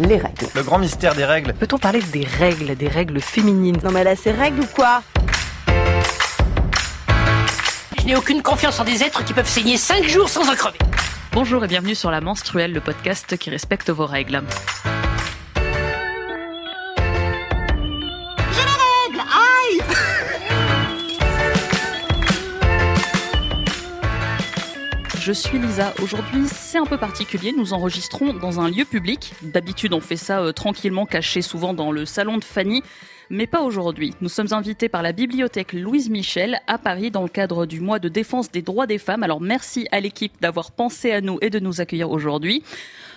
les règles. Le grand mystère des règles. Peut-on parler des règles, des règles féminines? Non mais là, c'est règles ou quoi? Je n'ai aucune confiance en des êtres qui peuvent saigner 5 jours sans en crever. Bonjour et bienvenue sur La Menstruelle, le podcast qui respecte vos règles. Je suis Lisa. Aujourd'hui, c'est un peu particulier. Nous enregistrons dans un lieu public. D'habitude, on fait ça euh, tranquillement, caché souvent dans le salon de Fanny. Mais pas aujourd'hui. Nous sommes invités par la bibliothèque Louise Michel à Paris dans le cadre du mois de défense des droits des femmes. Alors merci à l'équipe d'avoir pensé à nous et de nous accueillir aujourd'hui.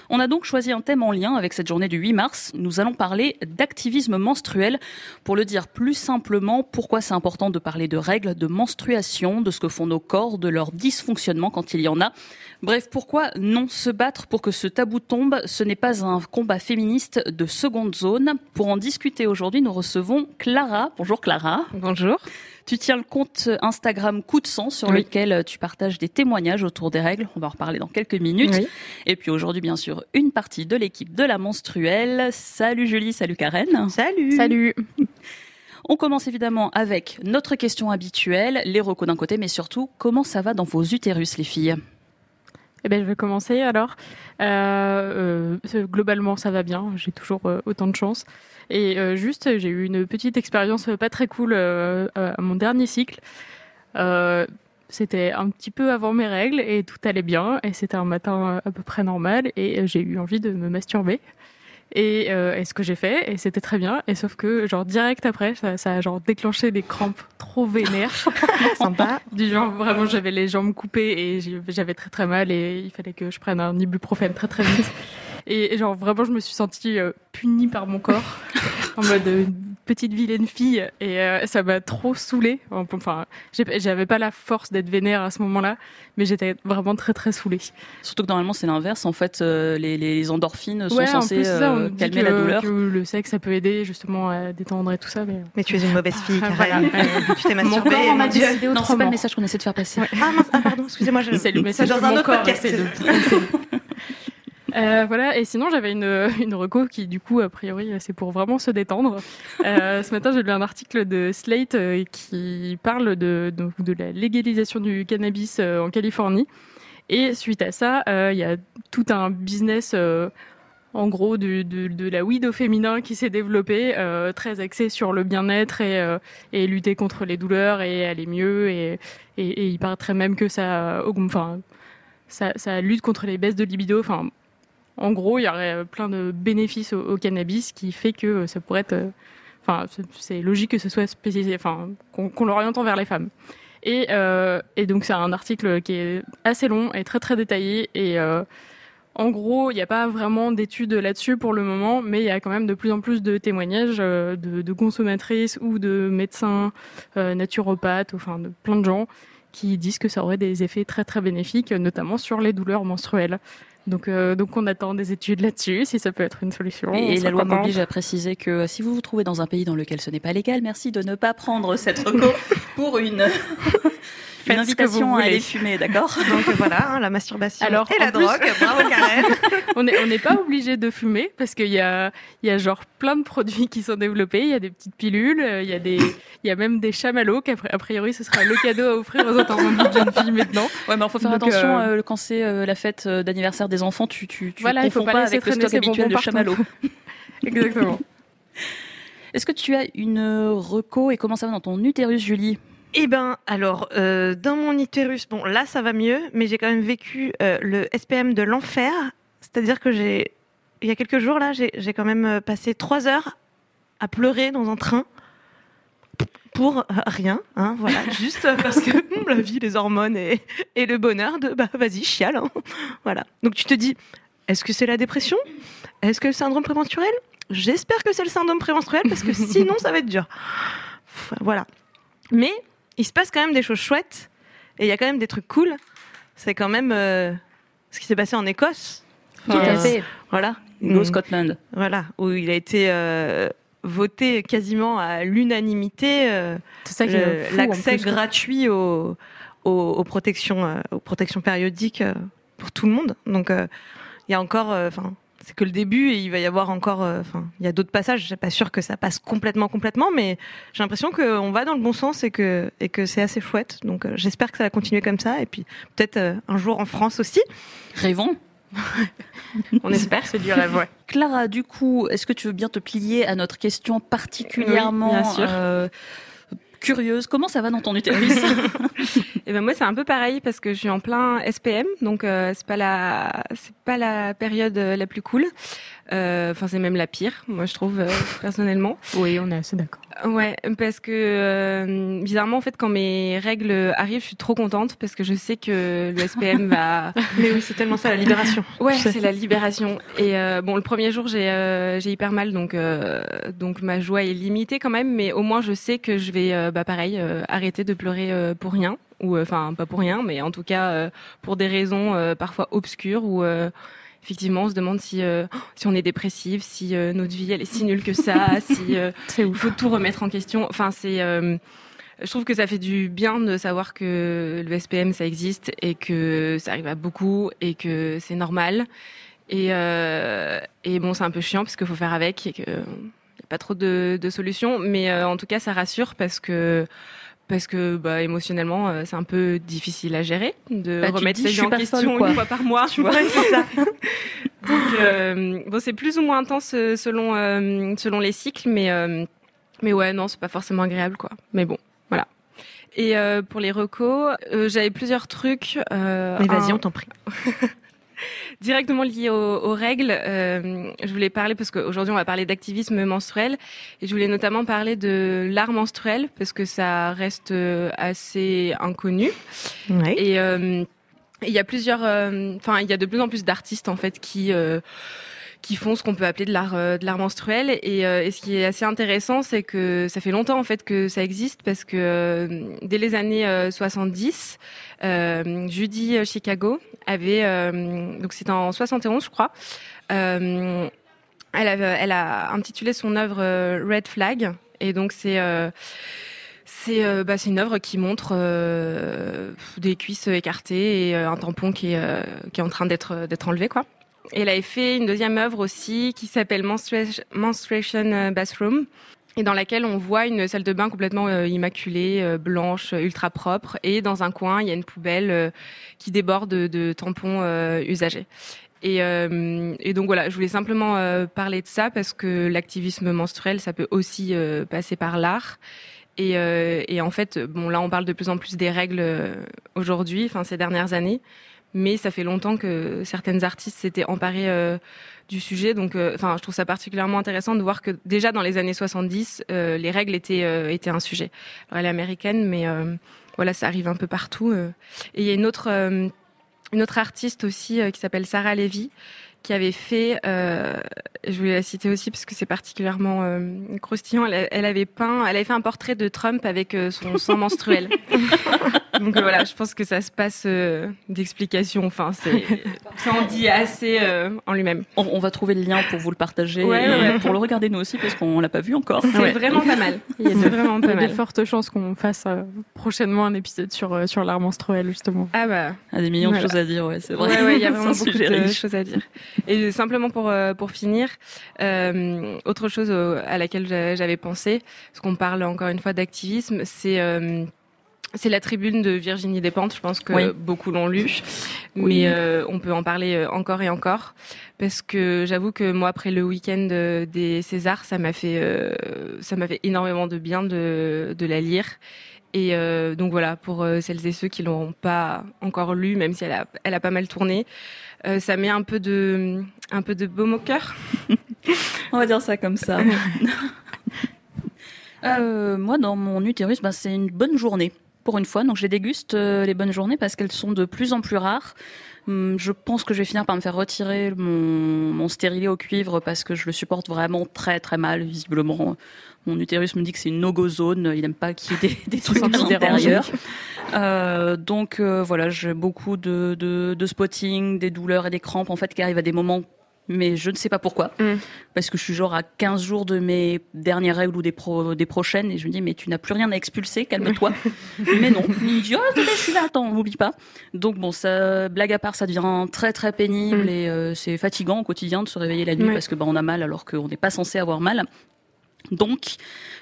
On a donc choisi un thème en lien avec cette journée du 8 mars. Nous allons parler d'activisme menstruel. Pour le dire plus simplement, pourquoi c'est important de parler de règles, de menstruation, de ce que font nos corps, de leur dysfonctionnement quand il y en a. Bref, pourquoi non se battre pour que ce tabou tombe? Ce n'est pas un combat féministe de seconde zone. Pour en discuter aujourd'hui, nous recevons Clara. Bonjour Clara. Bonjour. Tu tiens le compte Instagram Coup de sang sur Oui. lequel tu partages des témoignages autour des règles. On va en reparler dans quelques minutes. Oui. Et puis aujourd'hui, bien sûr, une partie de l'équipe de la menstruelle. Salut Julie, salut Karen. Salut Salut. On commence évidemment avec notre question habituelle, les recos d'un côté, mais surtout, comment ça va dans vos utérus, les filles? Eh ben, je vais commencer alors. Euh, euh, globalement, ça va bien. J'ai toujours euh, autant de chance. Et juste, j'ai eu une petite expérience pas très cool à mon dernier cycle. C'était un petit peu avant mes règles et tout allait bien. Et c'était un matin à peu près normal. Et j'ai eu envie de me masturber. Et, euh, et ce que j'ai fait, et c'était très bien. Et sauf que, genre, direct après, ça, ça a genre déclenché des crampes trop vénères. Sympa. Du genre, vraiment, j'avais les jambes coupées et j'avais très très mal et il fallait que je prenne un ibuprofène très très vite. Et, et genre, vraiment, je me suis sentie euh, punie par mon corps, en mode euh, petite vilaine fille. Et euh, ça m'a trop saoulée. Enfin, j'avais pas la force d'être vénère à ce moment-là, mais j'étais vraiment très très saoulée. Surtout que normalement, c'est l'inverse. En fait, euh, les, les endorphines sont Ouais, en censées plus, c'est ça, on euh, dit calmer que, la douleur. que le sexe, ça peut aider justement à détendre et tout ça. Mais... Mais tu es une mauvaise fille, Ah, voilà. Tu t'es Mon masturbée. corps mon Dieu. décidé Non, c'est pas le message qu'on essaie de faire passer. Ouais. Ah mince, ah, pardon, excusez-moi. je- C'est le message dans un mon autre corps podcast. Euh, voilà, et sinon j'avais une, une reco qui du coup a priori c'est pour vraiment se détendre. Euh, ce matin j'ai lu un article de Slate euh, qui parle de, de la légalisation du cannabis euh, en Californie. Et suite à ça, euh, il y a tout un business euh, en gros de, de, la weed au féminin qui s'est développé, euh, très axé sur le bien-être et, euh, et lutter contre les douleurs et aller mieux. Et, et, et il paraîtrait même que ça, enfin, ça, ça lutte contre les baisses de libido. Enfin, en gros, il y aurait plein de bénéfices au, cannabis qui fait que ça pourrait être. euh, Enfin, c'est- logique que ce soit spécialisé, enfin, qu'on qu'on l'oriente envers les femmes. Et, euh, donc, c'est un article qui est assez long et très très détaillé. Et euh, en gros, il n'y a pas vraiment d'études là-dessus pour le moment, mais il y a quand même de plus en plus de témoignages euh, de, consommatrices ou de médecins, euh, naturopathes, enfin de plein de gens qui disent que ça aurait des effets très très bénéfiques, notamment sur les douleurs menstruelles. Donc, euh, donc on attend des études là-dessus, si ça peut être une solution. on Et la loi m'oblige à préciser que euh, si vous vous trouvez dans un pays dans lequel ce n'est pas légal, merci de ne pas prendre cette reco pour une Faites ce que vous invitation à voulez. aller fumer, d'accord Donc voilà, hein, la masturbation Alors, et la plus- drogue. Bravo, Karen. On n'est on pas obligé de fumer parce qu'il y a, il y a genre plein de produits qui sont développés. Il y a des petites pilules, euh, il y a des, il y a même des chamallows qu'a a priori ce sera le cadeau à offrir aux enterrements de jeunes filles maintenant. Ouais, mais il faut faire Donc, attention euh, euh, quand c'est euh, la fête d'anniversaire des enfants, tu tu, tu Voilà, il faut pas pas avec le stock habituel de partout. chamallow. Exactement. Est-ce que tu as une reco et comment ça va dans ton utérus, Julie? Eh ben, alors, euh, dans mon utérus, bon, là, ça va mieux, mais j'ai quand même vécu euh, le SPM de l'enfer. C'est-à-dire que j'ai, il y a quelques jours, là, j'ai j'ai quand même euh, passé trois heures à pleurer dans un train pour rien, hein, voilà, juste parce que hum, la vie, les hormones et, et le bonheur de, bah, vas-y, chiale, hein. voilà. Donc tu te dis, est-ce que c'est la dépression? Est-ce que le syndrome prémenstruel? J'espère que c'est le syndrome prémenstruel parce que sinon, ça va être dur. Enfin, Voilà. Mais il se passe quand même des choses chouettes et il y a quand même des trucs cool. C'est quand même euh, ce qui s'est passé en Écosse. Tout à fait. Voilà. Mm. Scotland. Voilà, où il a été euh, voté quasiment à l'unanimité euh, l'accès gratuit aux, aux, aux protections, euh, aux protections périodiques euh, pour tout le monde. Donc, euh, il y a encore, euh, enfin, c'est que le début et il va y avoir encore, euh, enfin, il y a d'autres passages. Je suis pas sûre que ça passe complètement, complètement, mais j'ai l'impression qu'on va dans le bon sens et que et que c'est assez chouette. Donc, euh, j'espère que ça va continuer comme ça et puis peut-être euh, un jour en France aussi. Rêvons. On espère. C'est du rêve, ouais. Clara, du coup, est-ce que tu veux bien te plier à notre question particulièrement Oui, bien sûr. Curieuse Comment ça va dans ton utérus Et ben moi c'est un peu pareil parce que je suis en plein SPM, donc euh, c'est pas la c'est pas la période euh, la plus cool. Euh, Enfin c'est même la pire, moi je trouve euh, personnellement. Oui, on est assez d'accord. Ouais, parce que euh, bizarrement en fait quand mes règles arrivent, je suis trop contente parce que je sais que le SPM va Mais oui, c'est tellement ça la libération. Ouais, c'est la libération. Et euh, bon, le premier jour, j'ai euh, j'ai hyper mal, donc euh, donc ma joie est limitée quand même, mais au moins je sais que je vais, euh, bah pareil, euh, arrêter de pleurer euh, pour rien, ou enfin pas pour rien, mais en tout cas euh, pour des raisons euh, parfois obscures euh, effectivement on se demande si euh, si on est dépressif, si euh, notre vie elle est si nulle que ça, si euh, il ouf. faut tout remettre en question. Enfin, c'est. euh, je trouve que ça fait du bien de savoir que le SPM ça existe et que ça arrive à beaucoup et que c'est normal. Et, euh, et bon, c'est un peu chiant parce qu'il faut faire avec et que y a pas trop de, de solutions. Mais euh, en tout cas, ça rassure parce que parce que bah, émotionnellement, euh, c'est un peu difficile à gérer de Bah, remettre vie suis en question folle, une fois par mois, tu vois. c'est ça. Donc euh, bon, c'est plus ou moins intense euh, selon euh, selon les cycles, mais mais ouais, non, c'est pas forcément agréable, quoi. Mais bon, voilà. Et pour les recos, j'avais plusieurs trucs. Mais vas-y, un- on t'en prie. directement liés aux, aux règles. euh, je voulais parler parce qu'aujourd'hui on va parler d'activisme menstruel et je voulais notamment parler de l'art menstruel parce que ça reste euh, assez inconnu. Ouais. Et euh, il y a plusieurs, euh, enfin il y a de plus en plus d'artistes en fait qui euh, qui font ce qu'on peut appeler de l'art euh, menstruel et, euh, et ce qui est assez intéressant c'est que ça fait longtemps en fait que ça existe parce que euh, dès les années euh, 70 euh, Judy Chicago avait donc c'était en 71 je crois elle, a intitulé son œuvre Red Flag et donc c'est bah, c'est une œuvre qui montre des cuisses écartées et un tampon qui est, qui est en train d'être d'être enlevé quoi. Elle avait fait une deuxième œuvre aussi qui s'appelle Menstrua- Menstruation Bathroom et dans laquelle on voit une salle de bain complètement euh, immaculée, euh, blanche, euh, ultra propre et dans un coin il y a une poubelle euh, qui déborde de, tampons euh, usagés. Et, euh, donc voilà, je voulais simplement euh, parler de ça parce que l'activisme menstruel, ça peut aussi euh, passer par l'art. Et, euh, et en fait, bon, là, on parle de plus en plus des règles euh, aujourd'hui, enfin ces dernières années, mais ça fait longtemps que certaines artistes s'étaient emparées euh, du sujet. Donc, euh, enfin, je trouve ça particulièrement intéressant de voir que déjà dans les années 70, euh, les règles étaient un sujet. Elle est américaine, mais voilà, ça arrive un peu partout. Et il y a une autre une autre artiste aussi qui s'appelle Sarah Levy qui avait fait, euh, je voulais la citer aussi parce que c'est particulièrement euh, croustillant. Elle, elle avait peint, elle avait fait un portrait de Trump avec euh, son sang menstruel. Donc voilà, je pense que ça se passe euh, d'explication. Enfin, c'est ça en dit assez euh, en lui-même. on, on va trouver le lien pour vous le partager Ouais, et ouais, ouais. pour le regarder nous aussi parce qu'on l'a pas vu encore. C'est vraiment pas mal. Il y a C'est vraiment Il y pas a de mal. fortes chances qu'on fasse euh, prochainement un épisode sur, euh, sur l'art menstruel, justement. Ah bah. Ah, des millions Voilà. de choses à dire, ouais, c'est vrai. Ouais, ouais, il y a vraiment beaucoup de riche. choses à dire. Et simplement pour euh, pour finir, euh, autre chose à laquelle j'a- j'avais pensé, parce qu'on parle encore une fois d'activisme, c'est euh, c'est la tribune de Virginie Despentes. Je pense que Oui. beaucoup l'ont lu, Oui. mais euh, on peut en parler euh, encore et encore, parce que j'avoue que moi après le week-end euh, des Césars, ça m'a fait euh, ça m'a fait énormément de bien de de la lire. Et euh, donc voilà, pour celles et ceux qui l'ont pas encore lu, même si elle a, elle a pas mal tourné, euh, ça met un peu de, un peu de baume au cœur. On va dire ça comme ça. Euh, moi, dans mon utérus, ben, c'est une bonne journée. Pour une fois, donc je déguste euh, les bonnes journées parce qu'elles sont de plus en plus rares. Hum, Je pense que je vais finir par me faire retirer mon, mon stérilet au cuivre parce que je le supporte vraiment très très mal. Visiblement, mon utérus me dit que c'est une no-go zone. Il n'aime pas qu'il y ait des, des trucs à l'intérieur. Euh, donc euh, voilà, j'ai beaucoup de, de, de spotting, des douleurs et des crampes en fait qui arrivent à des moments mais je ne sais pas pourquoi. Mm. Parce que je suis genre à 15 jours de mes dernières règles ou des, pro- des prochaines, et je me dis, mais tu n'as plus rien à expulser, calme-toi. mais non, il me dit, oh, je suis là, attends, n'oublie pas. Donc bon, ça, blague à part, ça devient très très pénible Mm. et euh, c'est fatigant au quotidien de se réveiller la nuit parce que bah, on a mal alors qu'on n'est pas censé avoir mal. Donc,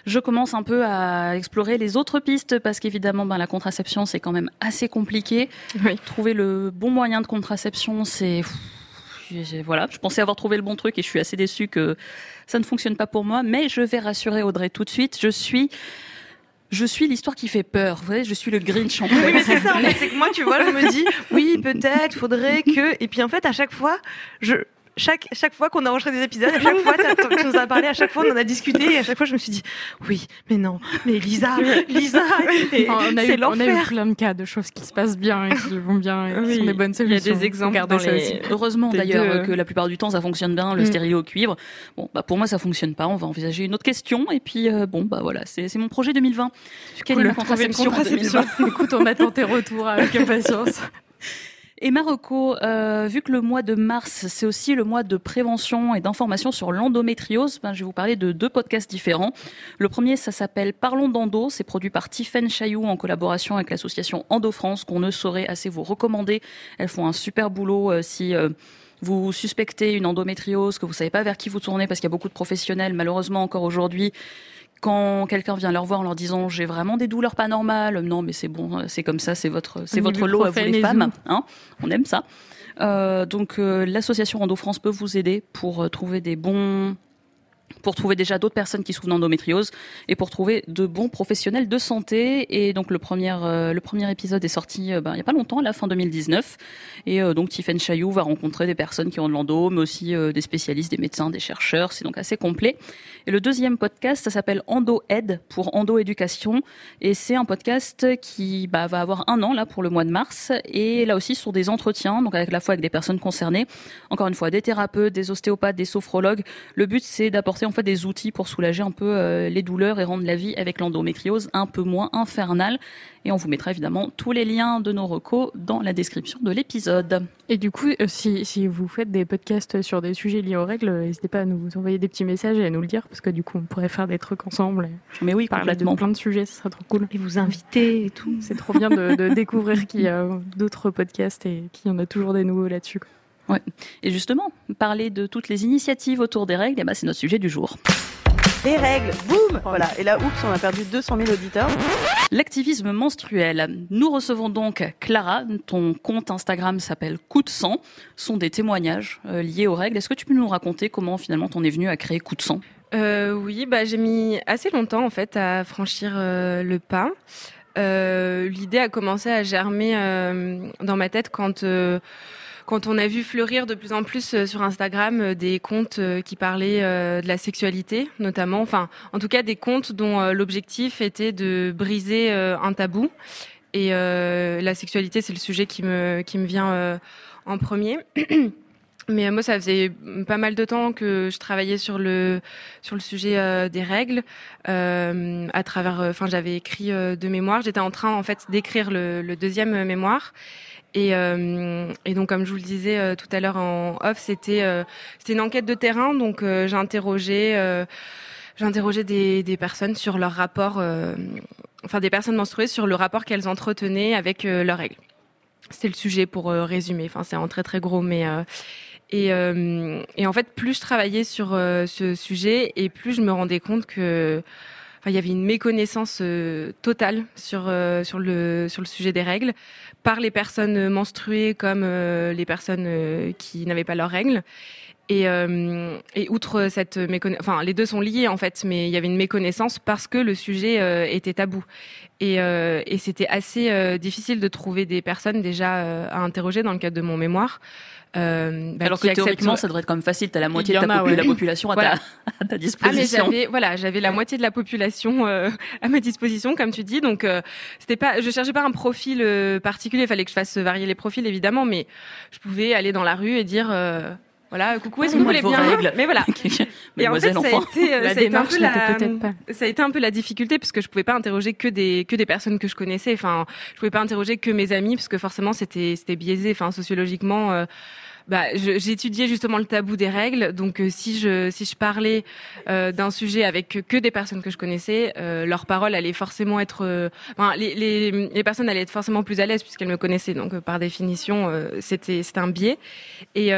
je commence un peu à explorer les autres pistes parce qu'évidemment, ben, la contraception, c'est quand même assez compliqué. Oui. Trouver le bon moyen de contraception, c'est... Voilà, je pensais avoir trouvé le bon truc et je suis assez déçue que ça ne fonctionne pas pour moi. Mais je vais rassurer Audrey tout de suite. Je suis... Je suis l'histoire qui fait peur. Vous voyez, je suis le Grinch en Oui, mais c'est ça, en fait, c'est que moi, tu vois, je me dis, oui, peut-être, faudrait que. Et puis en fait, à chaque fois, je. Chaque, chaque fois qu'on a enregistré des épisodes, à chaque fois, tu nous as parlé, à chaque fois, on en a discuté, et à chaque fois, je me suis dit, oui, mais non, mais Lisa, Lisa, et on, a c'est eu, on a eu plein de cas de choses qui se passent bien et qui vont bien et qui Oui, sont des bonnes il y a solutions. des exemples Regardez dans les- aussi. Heureusement d'ailleurs deux, euh, que la plupart du temps ça fonctionne bien, le Mm. stérilet au cuivre. Bon, bah pour moi ça fonctionne pas. On va envisager une autre question et puis euh, bon bah voilà, c'est c'est mon projet 2020. Quelle est ma contraception, 2020 Écoute, on attend tes retours avec impatience. Et Marocco, euh, vu que le mois de mars c'est aussi le mois de prévention et d'information sur l'endométriose, ben, je vais vous parler de deux podcasts différents. Le premier ça s'appelle Parlons d'endo, c'est produit par Tiffaine Chailloux en collaboration avec l'association Endo France qu'on ne saurait assez vous recommander. Elles font un super boulot euh, si euh, vous suspectez une endométriose, que vous savez pas vers qui vous tourner parce qu'il y a beaucoup de professionnels, malheureusement encore aujourd'hui, quand quelqu'un vient leur voir en leur disant j'ai vraiment des douleurs pas normales, non mais c'est bon, c'est comme ça, c'est votre c'est votre lot à vous les femmes, hein, on aime ça. Euh, donc euh, l'association Endo France peut vous aider pour euh, trouver des bons pour trouver déjà d'autres personnes qui souffrent d'endométriose et pour trouver de bons professionnels de santé. Et donc le premier, euh, le premier épisode est sorti euh, ben, il n'y a pas longtemps, la fin 2019. Et euh, donc Tiffaine Chailloux va rencontrer des personnes qui ont de l'endo, mais aussi des spécialistes, des médecins, des chercheurs. C'est donc assez complet. Et le deuxième podcast, ça s'appelle Endo Aide pour Endo Éducation. Et c'est un podcast qui bah, va avoir un an là pour le mois de mars. Et là aussi sur des entretiens, donc avec la fois avec des personnes concernées. Encore une fois, des thérapeutes, des ostéopathes, des sophrologues. Le but, c'est d'apporter en fait des outils pour soulager un peu euh, les douleurs et rendre la vie avec l'endométriose un peu moins infernale. Et on vous mettra évidemment tous les liens de nos recos dans la description de l'épisode. Et du coup, euh, si, si vous faites des podcasts sur des sujets liés aux règles, euh, n'hésitez pas à nous envoyer des petits messages et à nous le dire, parce que du coup, on pourrait faire des trucs ensemble et Mais oui, parler de plein de sujets, ce serait trop cool. Et vous inviter et tout. C'est trop bien de, de découvrir qu'il y a d'autres podcasts et qu'il y en a toujours des nouveaux là-dessus. Et justement, parler de toutes les initiatives autour des règles, eh ben, c'est notre sujet du jour. Les règles, boum Voilà, et là, oups, on a perdu 200 000 auditeurs. L'activisme menstruel. Nous recevons donc Clara. Ton compte Instagram s'appelle Coup de sang. Ce sont des témoignages euh, liés aux règles. Est-ce que tu peux nous raconter comment finalement t'en es venu à créer Coup de sang? Euh, oui, bah, j'ai mis assez longtemps en fait à franchir euh, le pas. Euh, L'idée a commencé à germer euh, dans ma tête quand euh, quand on a vu fleurir de plus en plus euh, sur Instagram euh, des comptes euh, qui parlaient de la sexualité, notamment, enfin, en tout cas des comptes dont l'objectif était de briser un tabou. Et la sexualité, c'est le sujet qui me qui me vient en premier. Mais moi, ça faisait pas mal de temps que je travaillais sur le sur le sujet des règles. À travers, enfin, j'avais écrit deux mémoires. J'étais en train, en fait, d'écrire le, deuxième mémoire. Et, euh, et donc, comme je vous le disais euh, tout à l'heure en off, c'était euh, une enquête de terrain. Donc, j'ai interrogé. interrogé des, personnes sur leur rapport, enfin des personnes menstruées sur le rapport qu'elles entretenaient avec leurs règles. C'était le sujet pour résumer. Enfin, c'est en très très gros, mais et, et en fait, plus je travaillais sur ce sujet, et plus je me rendais compte que, il y avait une méconnaissance euh, totale sur euh, sur le sur le sujet des règles par les personnes menstruées comme euh, les personnes qui n'avaient pas leurs règles. Et, et outre cette méconnaissance, enfin les deux sont liés en fait, mais il y avait une méconnaissance parce que le sujet était tabou. Et, et c'était assez difficile de trouver des personnes déjà à interroger dans le cadre de mon mémoire. Euh, bah, Alors que acceptent- théoriquement, ça devrait être quand même facile. T'as la moitié de, en ta a, ouais. la population à, Voilà. ta, à ta Ah mais disposition. j'avais voilà j'avais la moitié de la population euh, à ma disposition comme tu dis donc euh, c'était pas je cherchais pas un profil euh, particulier il fallait que je fasse varier les profils évidemment mais je pouvais aller dans la rue et dire euh, voilà coucou est-ce que vous voulez de bien? règles. mais voilà et en fait ça a été, euh, La ça a été un peu la pas. ça a été un peu la difficulté parce que je pouvais pas interroger que des que des personnes que je connaissais enfin je pouvais pas interroger que mes amis parce que forcément c'était c'était biaisé enfin sociologiquement euh, bah, étudié justement le tabou des règles. Donc, euh, si je si je parlais euh, d'un sujet avec que des personnes que je connaissais, euh, leur parole allait forcément être, enfin, les, les, les personnes allaient être forcément plus à l'aise puisqu'elles me connaissaient. Donc, par définition, c'était c'était un biais. Et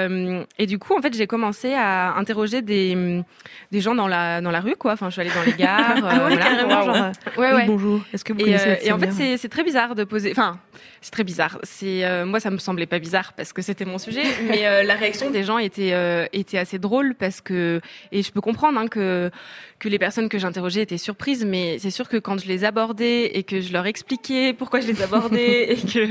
et du coup, en fait, j'ai commencé à interroger des des gens dans la dans la rue, quoi. Enfin, je suis allée dans les gares. ah ouais, carrément, genre, ouais, ouais. bonjour. Est-ce que vous et, connaissez et en fait, c'est c'est très bizarre de poser. Enfin, c'est très bizarre. C'est moi, ça me semblait pas bizarre parce que c'était mon sujet, mais euh, la réaction des gens était euh, était assez drôle parce que et je peux comprendre hein, que que les personnes que j'interrogeais étaient surprises, mais c'est sûr que quand je les abordais et que je leur expliquais pourquoi je les abordais et que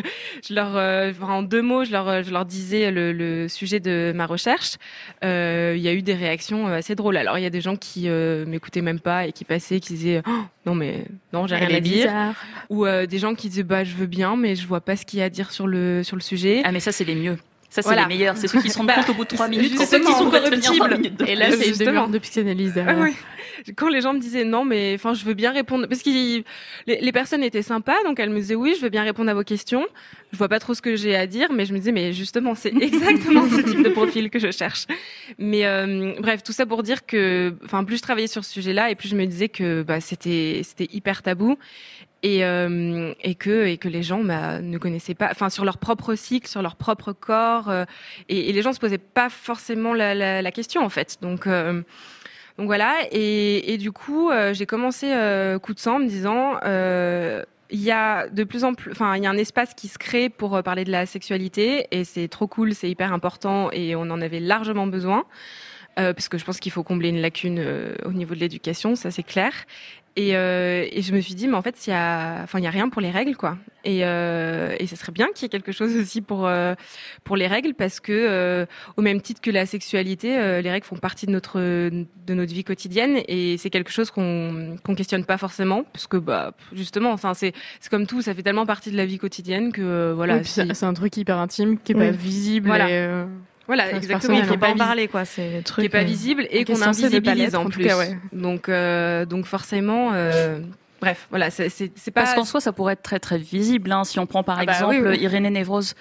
je leur euh, en deux mots je leur je leur disais le, le sujet de ma recherche, il y a eu des réactions assez drôles. Alors il y a des gens qui m'écoutaient même pas et qui passaient, qui disaient oh, non mais non j'ai rien à dire, ou des gens qui disaient bah je veux bien mais je vois pas ce qu'il y a à dire sur le sur le sujet. Ah mais ça c'est les mieux. Ça, c'est les meilleurs. C'est ceux qui se rendent compte au bout de trois minutes. C'est ceux qui sont corruptibles. Et là, c'est justement de psychanalyse derrière. Ah quand les gens me disaient non, mais enfin, je veux bien répondre, parce que les, les, personnes étaient sympas, donc elles me disaient oui, je veux bien répondre à vos questions. Je vois pas trop ce que j'ai à dire, mais je me disais mais justement, c'est exactement ce type de profil que je cherche. Mais euh, bref, tout ça pour dire que, enfin, plus je travaillais sur ce sujet-là, et plus je me disais que bah, c'était c'était hyper tabou et, euh, et que les gens bah, ne connaissaient pas, enfin sur leur propre cycle, sur leur propre corps, euh, et, les gens se posaient pas forcément la, question en fait. Donc euh, voilà, et, du coup j'ai commencé coup de sang en me disant il y a de plus en plus, enfin, il y a un espace qui se crée pour parler de la sexualité et c'est trop cool, c'est hyper important et on en avait largement besoin. Parce que je pense qu'il faut combler une lacune au niveau de l'éducation, ça c'est clair. Et, euh, et, je me suis dit, mais en fait, il y a, enfin, il y a rien pour les règles, quoi. Et, euh, et ce serait bien qu'il y ait quelque chose aussi pour euh, pour les règles, parce que euh, au même titre que la sexualité, euh, les règles font partie de notre de notre vie quotidienne, et c'est quelque chose qu'on qu'on questionne pas forcément, parce que bah justement, enfin, c'est c'est comme tout, ça fait tellement partie de la vie quotidienne que voilà. Oui, c'est un truc hyper intime qui est pas visible. Voilà. Et, voilà, exactement. Il faut pas en parler, quoi. C'est truc qui est pas visible et qu'on invisibilise en, plus. ouais. Donc, euh, donc forcément. Euh, bref, voilà, c'est pas. Parce qu'en soi, ça pourrait être très très visible. Hein, si on prend par ah bah exemple oui, Irénée Névrose,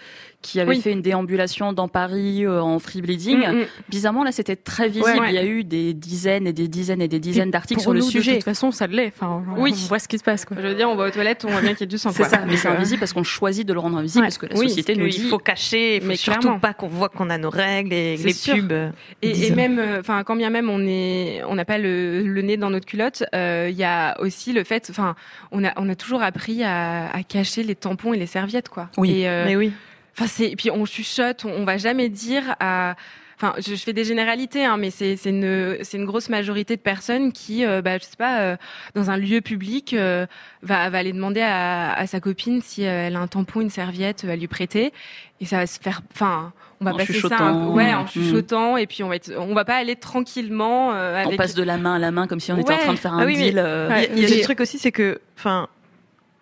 qui avait fait une déambulation dans Paris euh, en free bleeding. Mm, mm. Bizarrement, là, c'était très visible. Il y a eu des dizaines et des dizaines et des dizaines d'articles sur le sujet. De toute façon, ça l'est. Enfin, oui. on voit ce qui se passe. Quoi. Je veux dire, on va aux toilettes, on voit bien qu'il y a du sang. C'est ça, mais c'est invisible parce qu'on choisit de le rendre invisible parce que la société nous dit il faut cacher, il faut mais surtout pas qu'on voit qu'on a nos règles et les pubs. Et, et même, euh, enfin, quand bien même on est, on n'a pas le, le, nez dans notre culotte, euh, il y a aussi le fait, enfin, on a, on a toujours appris à, à, cacher les tampons et les serviettes, quoi. Oui, et, mais oui. Enfin, c'est et puis on chuchote, on, on va jamais dire à Enfin, je, je, fais des généralités, hein, mais c'est une, une grosse majorité de personnes qui, euh, bah, je sais pas, euh, dans un lieu public, euh, va, va aller demander à, à sa copine si euh, elle a un tampon, une serviette à lui prêter, et ça va se faire. Enfin, on va en passer ça, un, ouais, en chuchotant, et puis on va être, on va pas aller tranquillement. Avec... On passe de la main à la main comme si on était en train de faire un ah oui, deal. Mais, il y a, y a des trucs aussi, c'est que, enfin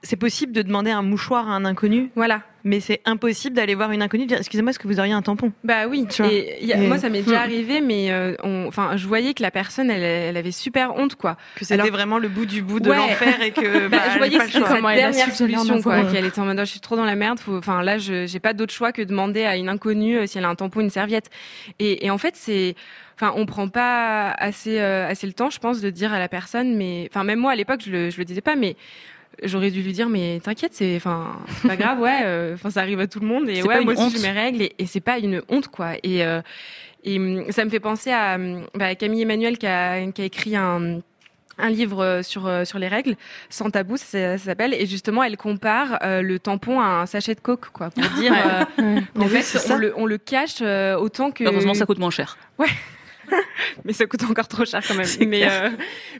c'est possible de demander un mouchoir à un inconnu. Voilà. Mais c'est impossible d'aller voir une inconnue et dire excusez-moi est-ce que vous auriez un tampon? Bah oui. Tu vois et, y a, et... moi ça m'est déjà arrivé mais euh, enfin je voyais que la personne elle, elle avait super honte quoi. Que c'était vraiment le bout du bout de ouais. l'enfer et que bah, bah, je voyais que c'était sa dernière solution quoi. Qu'elle était en mode oh, je suis trop dans la merde. Enfin là je j'ai pas d'autre choix que de demander à une inconnue euh, si elle a un tampon une serviette. Et, et en fait c'est enfin on prend pas assez euh, assez le temps je pense de dire à la personne mais enfin même moi à l'époque je le je le disais pas mais j'aurais dû lui dire mais t'inquiète c'est enfin pas grave ouais enfin euh, ça arrive à tout le monde et ouais moi aussi j'ai mes règles et, et c'est pas une honte quoi. Et euh, et hum, ça me fait penser à bah, Camille Emmanuel qui a, qui a écrit un un livre sur sur les règles sans tabou ça, ça s'appelle et justement elle compare euh, le tampon à un sachet de coke quoi pour dire euh, en fait on le, on le cache euh, autant que heureusement ça coûte moins cher. Ouais mais ça coûte encore trop cher quand même. Mais, euh,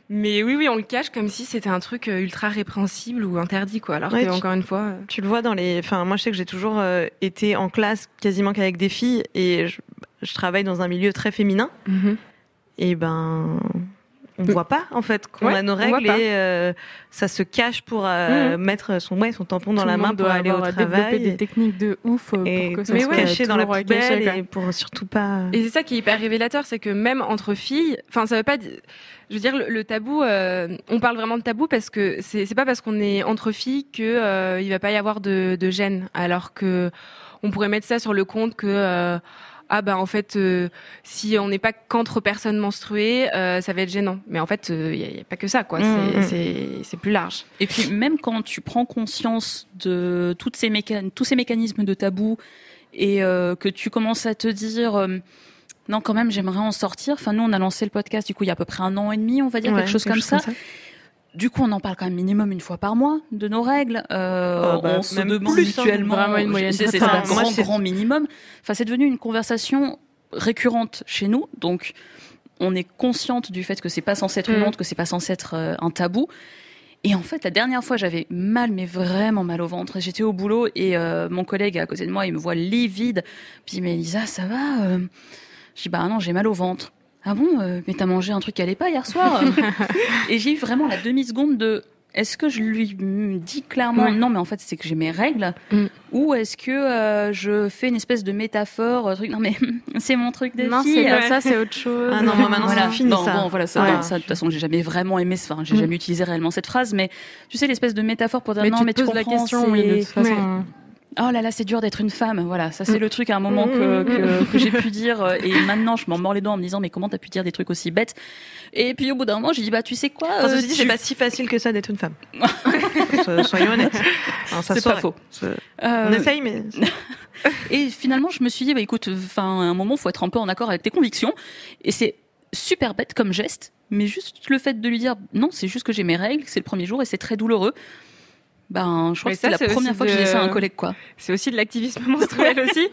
mais oui, oui, on le cache comme si c'était un truc euh, ultra répréhensible ou interdit, quoi. Alors ouais, que, tu, encore une fois. Euh... Tu le vois dans les. Enfin, moi, je sais que j'ai toujours euh, été en classe quasiment qu'avec des filles et je, je, travaille dans un milieu très féminin. Mm -hmm. Et ben on voit pas en fait qu'on ouais, a nos règles et euh, ça se cache pour euh, mmh. mettre son ouais, son tampon dans Tout la main pour aller au travail des techniques de ouf euh, et pour que ça mais soit ouais, caché dans la poubelle et pour surtout pas et c'est ça qui est hyper révélateur c'est que même entre filles enfin ça veut pas je veux dire le, le tabou euh, on parle vraiment de tabou parce que c'est c'est pas parce qu'on est entre filles que euh, il va pas y avoir de, de gêne. Alors que on pourrait mettre ça sur le compte que ah bah en fait euh, si on n'est pas qu'entre personnes menstruées, euh, ça va être gênant. Mais en fait, il n'y a, pas que ça, quoi. Mmh, C'est plus large. Et puis même quand tu prends conscience de toutes ces tous ces mécanismes de tabou et que tu commences à te dire non, quand même, j'aimerais en sortir. Enfin, nous, on a lancé le podcast, du coup, il y a à peu près un an et demi, on va dire, quelque chose, comme, ça. Du coup, on en parle quand même minimum une fois par mois de nos règles. Euh, ah, bah, on se demande plus, hein, mutuellement. c'est un grand, grand minimum. Enfin, c'est devenu une conversation récurrente chez nous. Donc, on est consciente du fait que c'est pas censé être une mm. honte, que c'est pas censé être euh, un tabou. Et en fait, la dernière fois, j'avais mal, mais vraiment mal au ventre. J'étais au boulot et euh, mon collègue à côté de moi, il me voit livide. Puis il me dit, mais Lisa, ça va euh? Je dis, bah non, j'ai mal au ventre ah bon, euh, mais t'as mangé un truc qui allait pas hier soir? Et j'ai eu vraiment la demi-seconde de est-ce que je lui dis clairement non, mais en fait c'est que j'ai mes règles, mm. ou est-ce que euh, je fais une espèce de métaphore, euh, truc non mais c'est mon truc de non, fille. Non, ça c'est autre chose. Ah non, moi maintenant c'est fini ça. Bon, voilà, ça, ça, de toute façon j'ai jamais vraiment aimé, enfin j'ai mm. jamais utilisé réellement cette phrase, mais tu sais l'espèce de métaphore pour dire non mais tu comprends, la question, oui, de toute façon. Oh là là, c'est dur d'être une femme. Voilà, ça c'est le truc à un moment que, que, que j'ai pu dire. Euh, et maintenant, je m'en mords les doigts en me disant, mais comment t'as pu dire des trucs aussi bêtes? Et puis au bout d'un moment, j'ai dit, bah tu sais quoi euh, C'est pas si facile que ça d'être une femme. Soyons honnêtes. C'est pas faux. Euh... On essaye, mais. et finalement, je me suis dit, bah écoute, enfin, à un moment, faut être un peu en accord avec tes convictions. Et c'est super bête comme geste, mais juste le fait de lui dire, non, c'est juste que j'ai mes règles, c'est le premier jour et c'est très douloureux. Ben, je crois que c'est la première fois que j'ai ça à un collègue, quoi. C'est aussi de l'activisme menstruel aussi,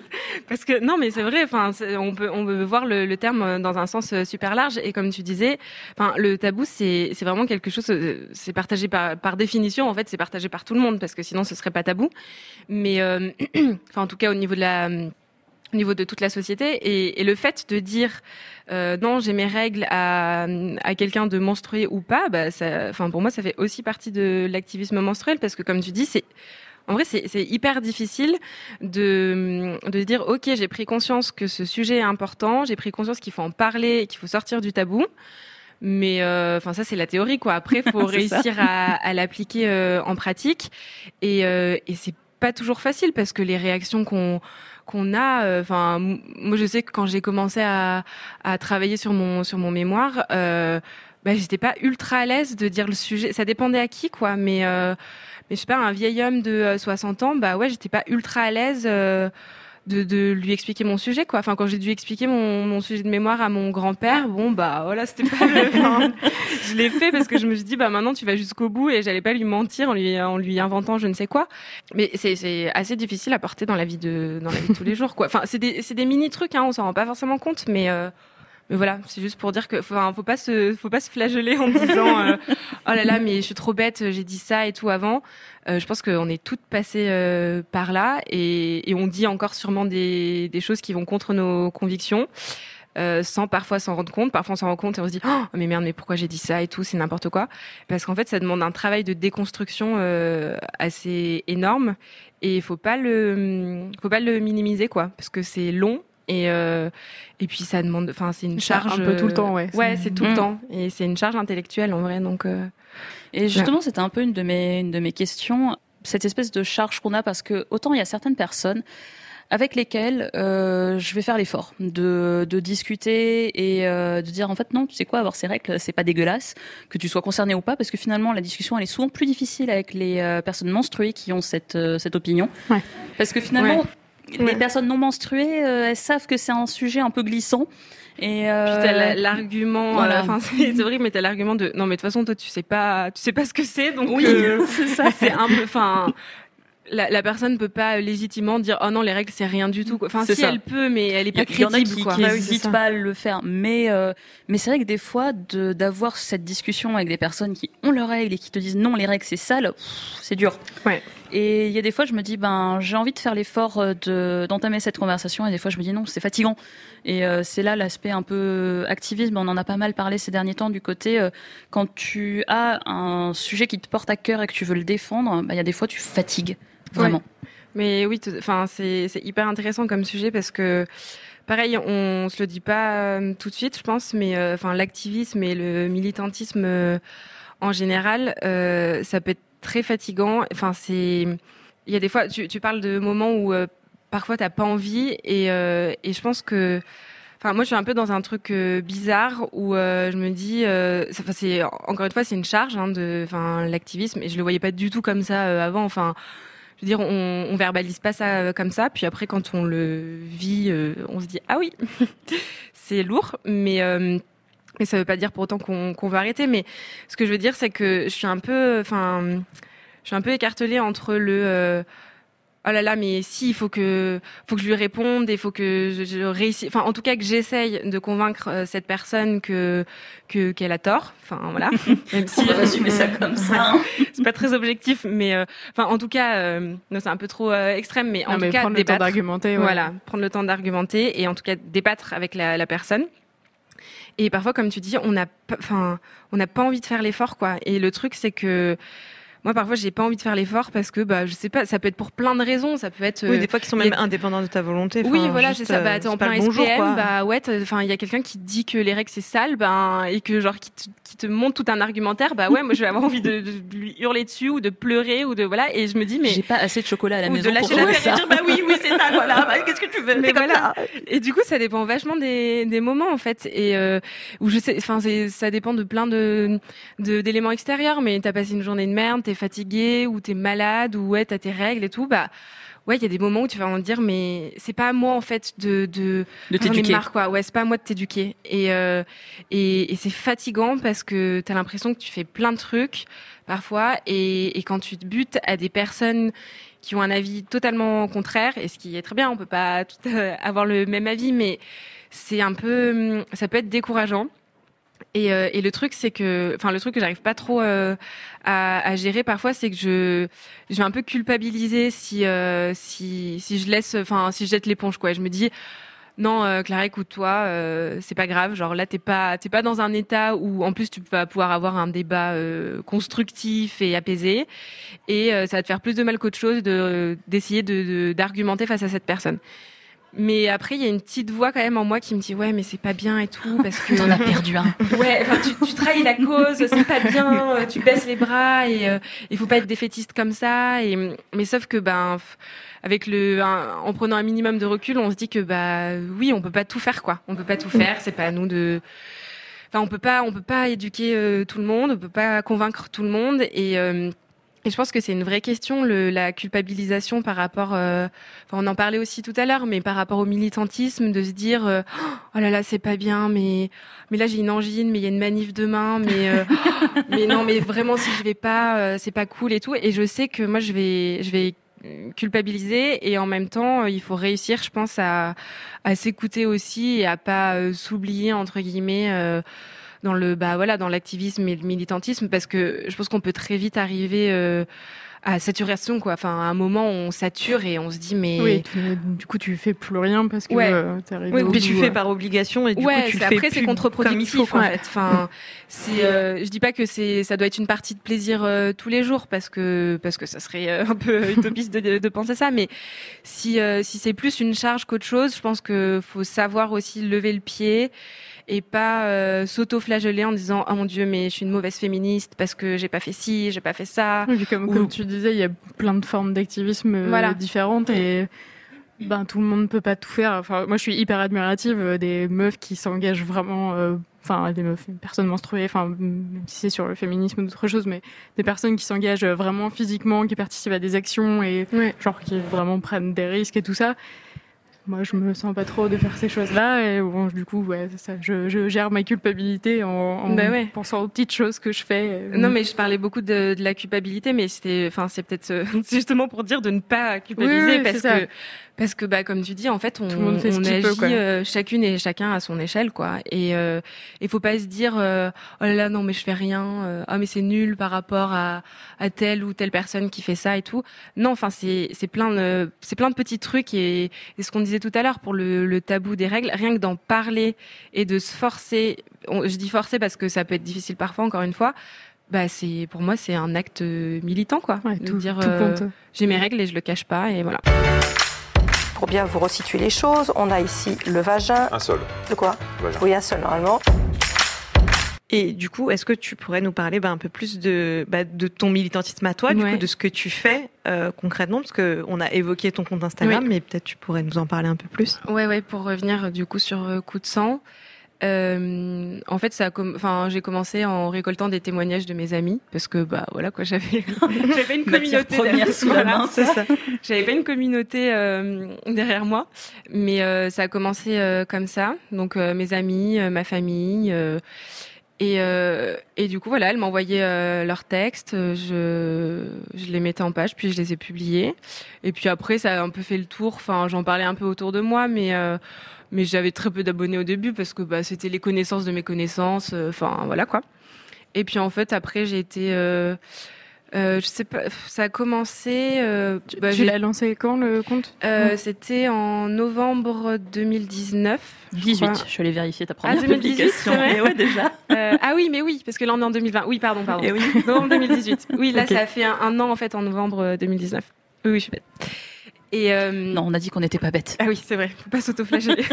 parce que non, mais c'est vrai. Enfin, on peut on peut voir le, le, terme dans un sens euh, super large. Et comme tu disais, enfin, le tabou, c'est c'est vraiment quelque chose. Euh, c'est partagé par par définition. En fait, c'est partagé par tout le monde, parce que sinon, ce serait pas tabou. Mais euh, enfin, en tout cas, au niveau de la au niveau de toute la société et, et le fait de dire euh, non j'ai mes règles à, à quelqu'un de menstruer ou pas bah ça enfin pour moi ça fait aussi partie de l'activisme menstruel parce que comme tu dis c'est en vrai, c'est hyper difficile de, de dire, OK, j'ai pris conscience que ce sujet est important, j'ai pris conscience qu'il faut en parler, qu'il faut sortir du tabou. Mais euh, enfin, ça, c'est la théorie, quoi. Après, faut réussir à, à l'appliquer euh, en pratique. Et, euh, et c'est pas toujours facile parce que les réactions qu'on qu'on a. Euh, enfin, moi, je sais que quand j'ai commencé à, travailler sur mon sur mon mémoire, euh, bah, j'étais pas ultra à l'aise de dire le sujet. Ça dépendait à qui, quoi. Mais euh, mais je sais pas, un vieil homme de 60 ans, bah ouais, j'étais pas ultra à l'aise de, de, lui expliquer mon sujet quoi. Enfin quand j'ai dû expliquer mon, mon, sujet de mémoire à mon grand-père, bon bah voilà, c'était pas le je l'ai fait parce que je me suis dit bah maintenant tu vas jusqu'au bout et j'allais pas lui mentir en lui en lui inventant je ne sais quoi. Mais c'est c'est assez difficile à porter dans la vie de dans la vie de tous les jours quoi. Enfin c'est des c'est des mini trucs hein, on s'en rend pas forcément compte mais euh, mais voilà, c'est juste pour dire que faut, faut pas se, faut pas se flageller en disant euh, oh là là, mais je suis trop bête, j'ai dit ça et tout avant. Euh, je pense qu'on est toutes passées euh, par là et, et, on dit encore sûrement des, des choses qui vont contre nos convictions. Euh, sans parfois s'en rendre compte. Parfois on s'en rend compte et on se dit oh mais merde mais pourquoi j'ai dit ça et tout c'est n'importe quoi parce qu'en fait ça demande un travail de déconstruction euh, assez énorme et faut pas le faut pas le minimiser quoi parce que c'est long et euh, et puis ça demande enfin c'est une charge un peu tout le temps ouais. ouais c'est tout le mm. temps. Et c'est une charge intellectuelle en vrai donc euh, et justement c'était un peu une de mes une de mes questions cette espèce de charge qu'on a parce que autant il y a certaines personnes avec lesquelles euh, je vais faire l'effort de, de discuter et euh, de dire en fait non tu sais quoi avoir ces règles c'est pas dégueulasse que tu sois concerné ou pas parce que finalement la discussion elle est souvent plus difficile avec les euh, personnes menstruées qui ont cette euh, cette opinion. Ouais. parce que finalement les personnes non menstruées, euh, elles savent que c'est un sujet un peu glissant. Et euh... l'argument, voilà. enfin c'est horrible, mais t'as l'argument de non mais de toute façon toi tu sais pas, tu sais pas ce que c'est, donc oui, euh, c'est ça, c'est un peu, enfin la, la, personne peut pas légitimement dire oh non les règles c'est rien du tout enfin si ça. elle peut mais elle est pas crédible il y en a qui, quoi. qui pas à le faire mais euh, mais c'est vrai que des fois de d'avoir cette discussion avec des personnes qui ont leurs règles et qui te disent non les règles c'est sale c'est dur ouais et il y a des fois je me dis ben j'ai envie de faire l'effort euh, de d'entamer cette conversation. Et des fois je me dis non c'est fatigant. Et euh, c'est là l'aspect un peu activisme. On en a pas mal parlé ces derniers temps du côté euh, quand tu as un sujet qui te porte à cœur et que tu veux le défendre ben, il y a des fois tu fatigues vraiment. Mais oui, enfin c'est hyper intéressant comme sujet parce que pareil, on se le dit pas tout de suite, je pense, mais enfin l'activisme et le militantisme en général, ça peut être très fatigant. Enfin c'est, il y a des fois, tu, parles de moments où parfois t'as pas envie et, et je pense que Enfin, moi, je suis un peu dans un truc bizarre où je me dis, c'est encore une fois, c'est une charge hein, de, enfin, l'activisme, et je le voyais pas du tout comme ça avant. Enfin, je veux dire, on, on verbalise pas ça comme ça, puis après, quand on le vit, on se dit, ah oui, c'est lourd, mais mais ça veut pas dire pour autant qu'on qu veut arrêter. Mais ce que je veux dire, c'est que je suis un peu, enfin, je suis un peu écartelée entre le euh, oh là là, mais si, il faut que, faut que je lui réponde, il faut que je, je réussisse, enfin, en tout cas, que j'essaye de convaincre euh, cette personne que, que, qu'elle a tort. Enfin, voilà. Même si. On va ça comme ça. Hein. c'est pas très objectif, mais, euh, enfin, en tout cas, euh, non, c'est un peu trop extrême, mais en non, tout mais cas, prendre débattre. le temps d'argumenter. Ouais. Voilà. Prendre le temps d'argumenter et en tout cas, débattre avec la, la personne. Et parfois, comme tu dis, on n'a, enfin, on n'a pas envie de faire l'effort, quoi. Et le truc, c'est que moi, parfois, j'ai pas envie de faire l'effort parce que, bah, je sais pas, ça peut être pour plein de raisons. Ça peut être. Oui, des fois qui sont même indépendants de ta volonté. Oui, voilà, c'est ça. Bah, euh, t'es en plein bonjour, SPM, bah ouais, enfin, il y a quelqu'un qui te dit que les règles c'est sale, ben, et que genre qui te, qui te montre tout un argumentaire, bah ouais, moi je vais avoir envie de, de lui hurler dessus ou de pleurer ou de voilà, et je me dis mais J'ai pas assez de chocolat à la ou maison de pour lâcher la faire terre et dire bah oui, oui c'est ça, voilà, bah, qu'est-ce que tu veux, Mais comme voilà. ça. Et du coup, ça dépend vachement des, des moments en fait, et euh, où je sais, enfin, ça dépend de plein de de- d'éléments extérieurs, mais t'as passé une journée de merde, t'es fatigué ou t'es malade ou ouais, t'as tes règles et tout, bah ouais, il y a des moments où tu vas en dire mais c'est pas à moi en fait de de De t'éduquer. quoi. Ouais, c'est pas à moi de t'éduquer. Et, euh, et, et c'est fatigant parce que t'as l'impression que tu fais plein de trucs parfois et, et quand tu te butes à des personnes qui ont un avis totalement contraire, et ce qui est très bien, on peut pas tout, euh, avoir le même avis, mais c'est un peu, hum, ça peut être décourageant. Et, euh, et le truc, c'est que, enfin, le truc que j'arrive pas trop euh, à, à gérer parfois, c'est que je, je vais un peu culpabiliser si, euh, si, si je laisse, enfin, si je jette l'éponge, quoi. Je me dis, non, euh, Clara, écoute-toi, euh, c'est pas grave. Genre là, t'es pas, t'es pas dans un état où, en plus, tu vas pouvoir avoir un débat euh, constructif et apaisé, et ça va te faire plus de mal qu'autre chose de d'essayer de de- d'argumenter face à cette personne. Mais après, il y a une petite voix quand même en moi qui me dit ouais, mais c'est pas bien et tout parce que T'en as perdu un. Ouais, enfin, tu, tu trahis la cause, c'est pas bien, euh, tu baisses les bras et euh, il faut pas être défaitiste comme ça. Et, mais sauf que ben, avec le, un- en prenant un minimum de recul, on se dit que bah oui, on peut pas tout faire quoi. On peut pas tout faire, c'est pas à nous de. Enfin, on peut pas, on peut pas éduquer euh, tout le monde, on peut pas convaincre tout le monde et. euh, et je pense que c'est une vraie question, la culpabilisation par rapport, euh, enfin, on en parlait aussi tout à l'heure, mais par rapport au militantisme, de se dire, euh, oh là là, c'est pas bien, mais mais là j'ai une angine, mais il y a une manif demain, mais euh, mais non, mais vraiment si je vais pas, c'est pas cool et tout. Et je sais que moi je vais je vais culpabiliser et en même temps il faut réussir, je pense, à à s'écouter aussi et à pas s'oublier entre guillemets. Dans le bah voilà dans l'activisme et le militantisme parce que je pense qu'on peut très vite arriver euh, à saturation quoi enfin à un moment on sature et on se dit mais Oui, tu- du coup, tu fais plus rien parce que Ouais. euh, arrivé Oui, au Puis tu fais euh. par obligation et du ouais, coup tu le fais après c'est contre-productif en fait. Enfin, c'est, euh, je dis pas que c'est, ça doit être une partie de plaisir euh, tous les jours parce que parce que ça serait un peu utopiste de, de, de penser ça, mais si euh, si c'est plus une charge qu'autre chose, je pense que faut savoir aussi lever le pied et pas euh, s'auto-flageller en disant oh mon dieu mais je suis une mauvaise féministe parce que j'ai pas fait ci, j'ai pas fait ça. Oui, comme, Ou- comme tu disais, il y a plein de formes d'activisme euh, Voilà. différentes et ben tout le monde ne peut pas tout faire. Enfin, moi, je suis hyper admirative euh, des meufs qui s'engagent vraiment. euh, Enfin, des meufs, des personnes menstruées, enfin, même si c'est sur le féminisme ou d'autres choses, mais des personnes qui s'engagent vraiment physiquement, qui participent à des actions et genre qui vraiment prennent des risques et tout ça. Moi, je me sens pas trop de faire ces choses-là et bon, du coup, ouais, ça. Je, je gère ma culpabilité en, en Bah ouais. pensant aux petites choses que je fais. Non, mais je parlais beaucoup de, de la culpabilité, mais c'était, enfin, c'est peut-être euh, justement pour dire de ne pas culpabiliser Oui, oui, parce que parce que bah comme tu dis, en fait, on, Tout le monde fait on agit peut, euh, chacune et chacun à son échelle, quoi. Et euh, il faut pas se dire euh, oh là là non mais je fais rien, euh, ah mais c'est nul par rapport à à telle ou telle personne qui fait ça et tout. Non, enfin c'est c'est plein de c'est plein de petits trucs et, et ce qu'on disait tout à l'heure pour le, le tabou des règles, rien que d'en parler et de se forcer. on- je dis forcer parce que ça peut être difficile parfois, encore une fois. Bah c'est pour moi c'est un acte militant quoi. Ouais, de tout, dire euh, j'ai mes règles et je le cache pas et voilà. Pour bien vous resituer les choses, on a ici le vagin. Un seul. De quoi Vagin. Oui, un seul normalement. Et du coup, est-ce que tu pourrais nous parler bah, un peu plus de, bah, de ton militantisme à toi, du coup, de ce que tu fais euh, concrètement? Parce qu'on a évoqué ton compte Instagram, mais peut-être tu pourrais nous en parler un peu plus. Ouais, ouais, pour revenir du coup sur euh, Coup de sang. Euh, en fait, ça com- enfin, j'ai commencé en récoltant des témoignages de mes amis parce que bah voilà quoi, j'avais j'avais une communauté derrière- voilà. J'avais pas une communauté euh, derrière moi, mais euh, ça a commencé euh, comme ça. Donc mes amis, ma famille. et, et du coup, voilà, elles m'envoyaient leurs textes, je, je les mettais en page, puis je les ai publiés. Et puis après, ça a un peu fait le tour. Enfin, j'en parlais un peu autour de moi, mais mais j'avais très peu d'abonnés au début parce que bah, c'était les connaissances de mes connaissances. euh, Enfin, voilà quoi. Et puis en fait, après, j'ai été, euh, euh, je sais pas, ça a commencé. euh, bah, tu j'ai- l'as lancé quand le compte? Euh, C'était en novembre 2019. je 18, crois. je suis allée vérifier ta première Ah, 2018, publication. vrai Et ouais, déjà. Euh, ah oui, mais oui, parce que là on est en 2020. Oui, pardon, pardon. Et oui. Novembre 2018. Oui, là ça a fait un, un an en fait en novembre euh, 2019. Oui, oui, je suis bête. Et euh, Non, on a dit qu'on n'était pas bête. Ah oui, c'est vrai, faut pas s'autoflageller.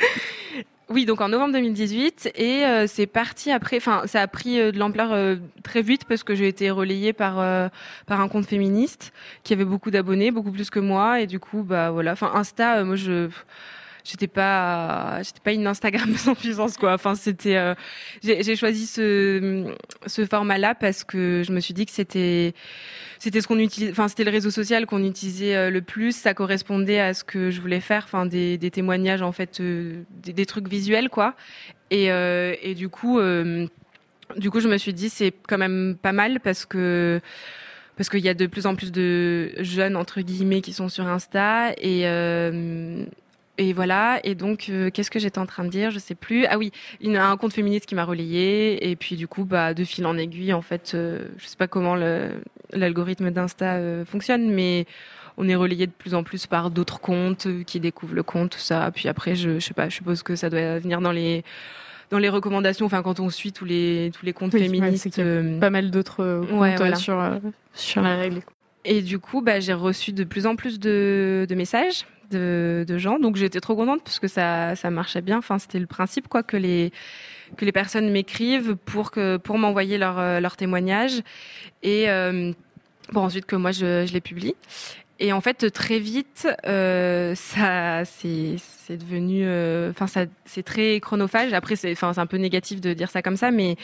oui, donc en novembre 2018 et euh, c'est parti après. Enfin, ça a pris euh, de l'ampleur très vite parce que j'ai été relayée par par un compte féministe qui avait beaucoup d'abonnés, beaucoup plus que moi et du coup, bah voilà. Enfin, Insta, moi je j'étais pas j'étais pas une Instagram sans puissance quoi enfin c'était euh, j'ai j'ai choisi ce ce format là parce que je me suis dit que c'était c'était ce qu'on utilise enfin c'était le réseau social qu'on utilisait euh, le plus. Ça correspondait à ce que je voulais faire enfin des, témoignages en fait euh, des, trucs visuels quoi. Et euh, et du coup du coup je me suis dit c'est quand même pas mal parce que parce qu'il y a de plus en plus de jeunes entre guillemets qui sont sur Insta et et voilà. Et donc, euh, qu'est-ce que j'étais en train de dire? Je sais plus. Ah oui, il y a un compte féministe qui m'a relayé. Et puis, du coup, bah, de fil en aiguille, en fait, euh, je sais pas comment l'algorithme d'Insta euh, fonctionne, mais on est relayé de plus en plus par d'autres comptes euh, qui découvrent le compte, tout ça. Puis après, je, je sais pas, je suppose que ça doit venir dans les dans les recommandations. Enfin, quand on suit tous les tous les comptes Oui, ouais, féministes. a euh, Pas mal d'autres euh, comptes Ouais, voilà. sur, euh, sur la règle. Et du coup, bah, j'ai reçu de plus en plus de, de messages de, gens. Donc j'étais trop contente parce que ça, ça marchait bien. Enfin, c'était le principe quoi que les que les personnes m'écrivent pour que pour m'envoyer leur euh, leur témoignage et euh, pour ensuite que moi je les publie. Et en fait, très vite, euh, ça, c'est, devenu, euh, enfin, c'est très chronophage. Après, c'est, un peu négatif de dire ça comme ça, mais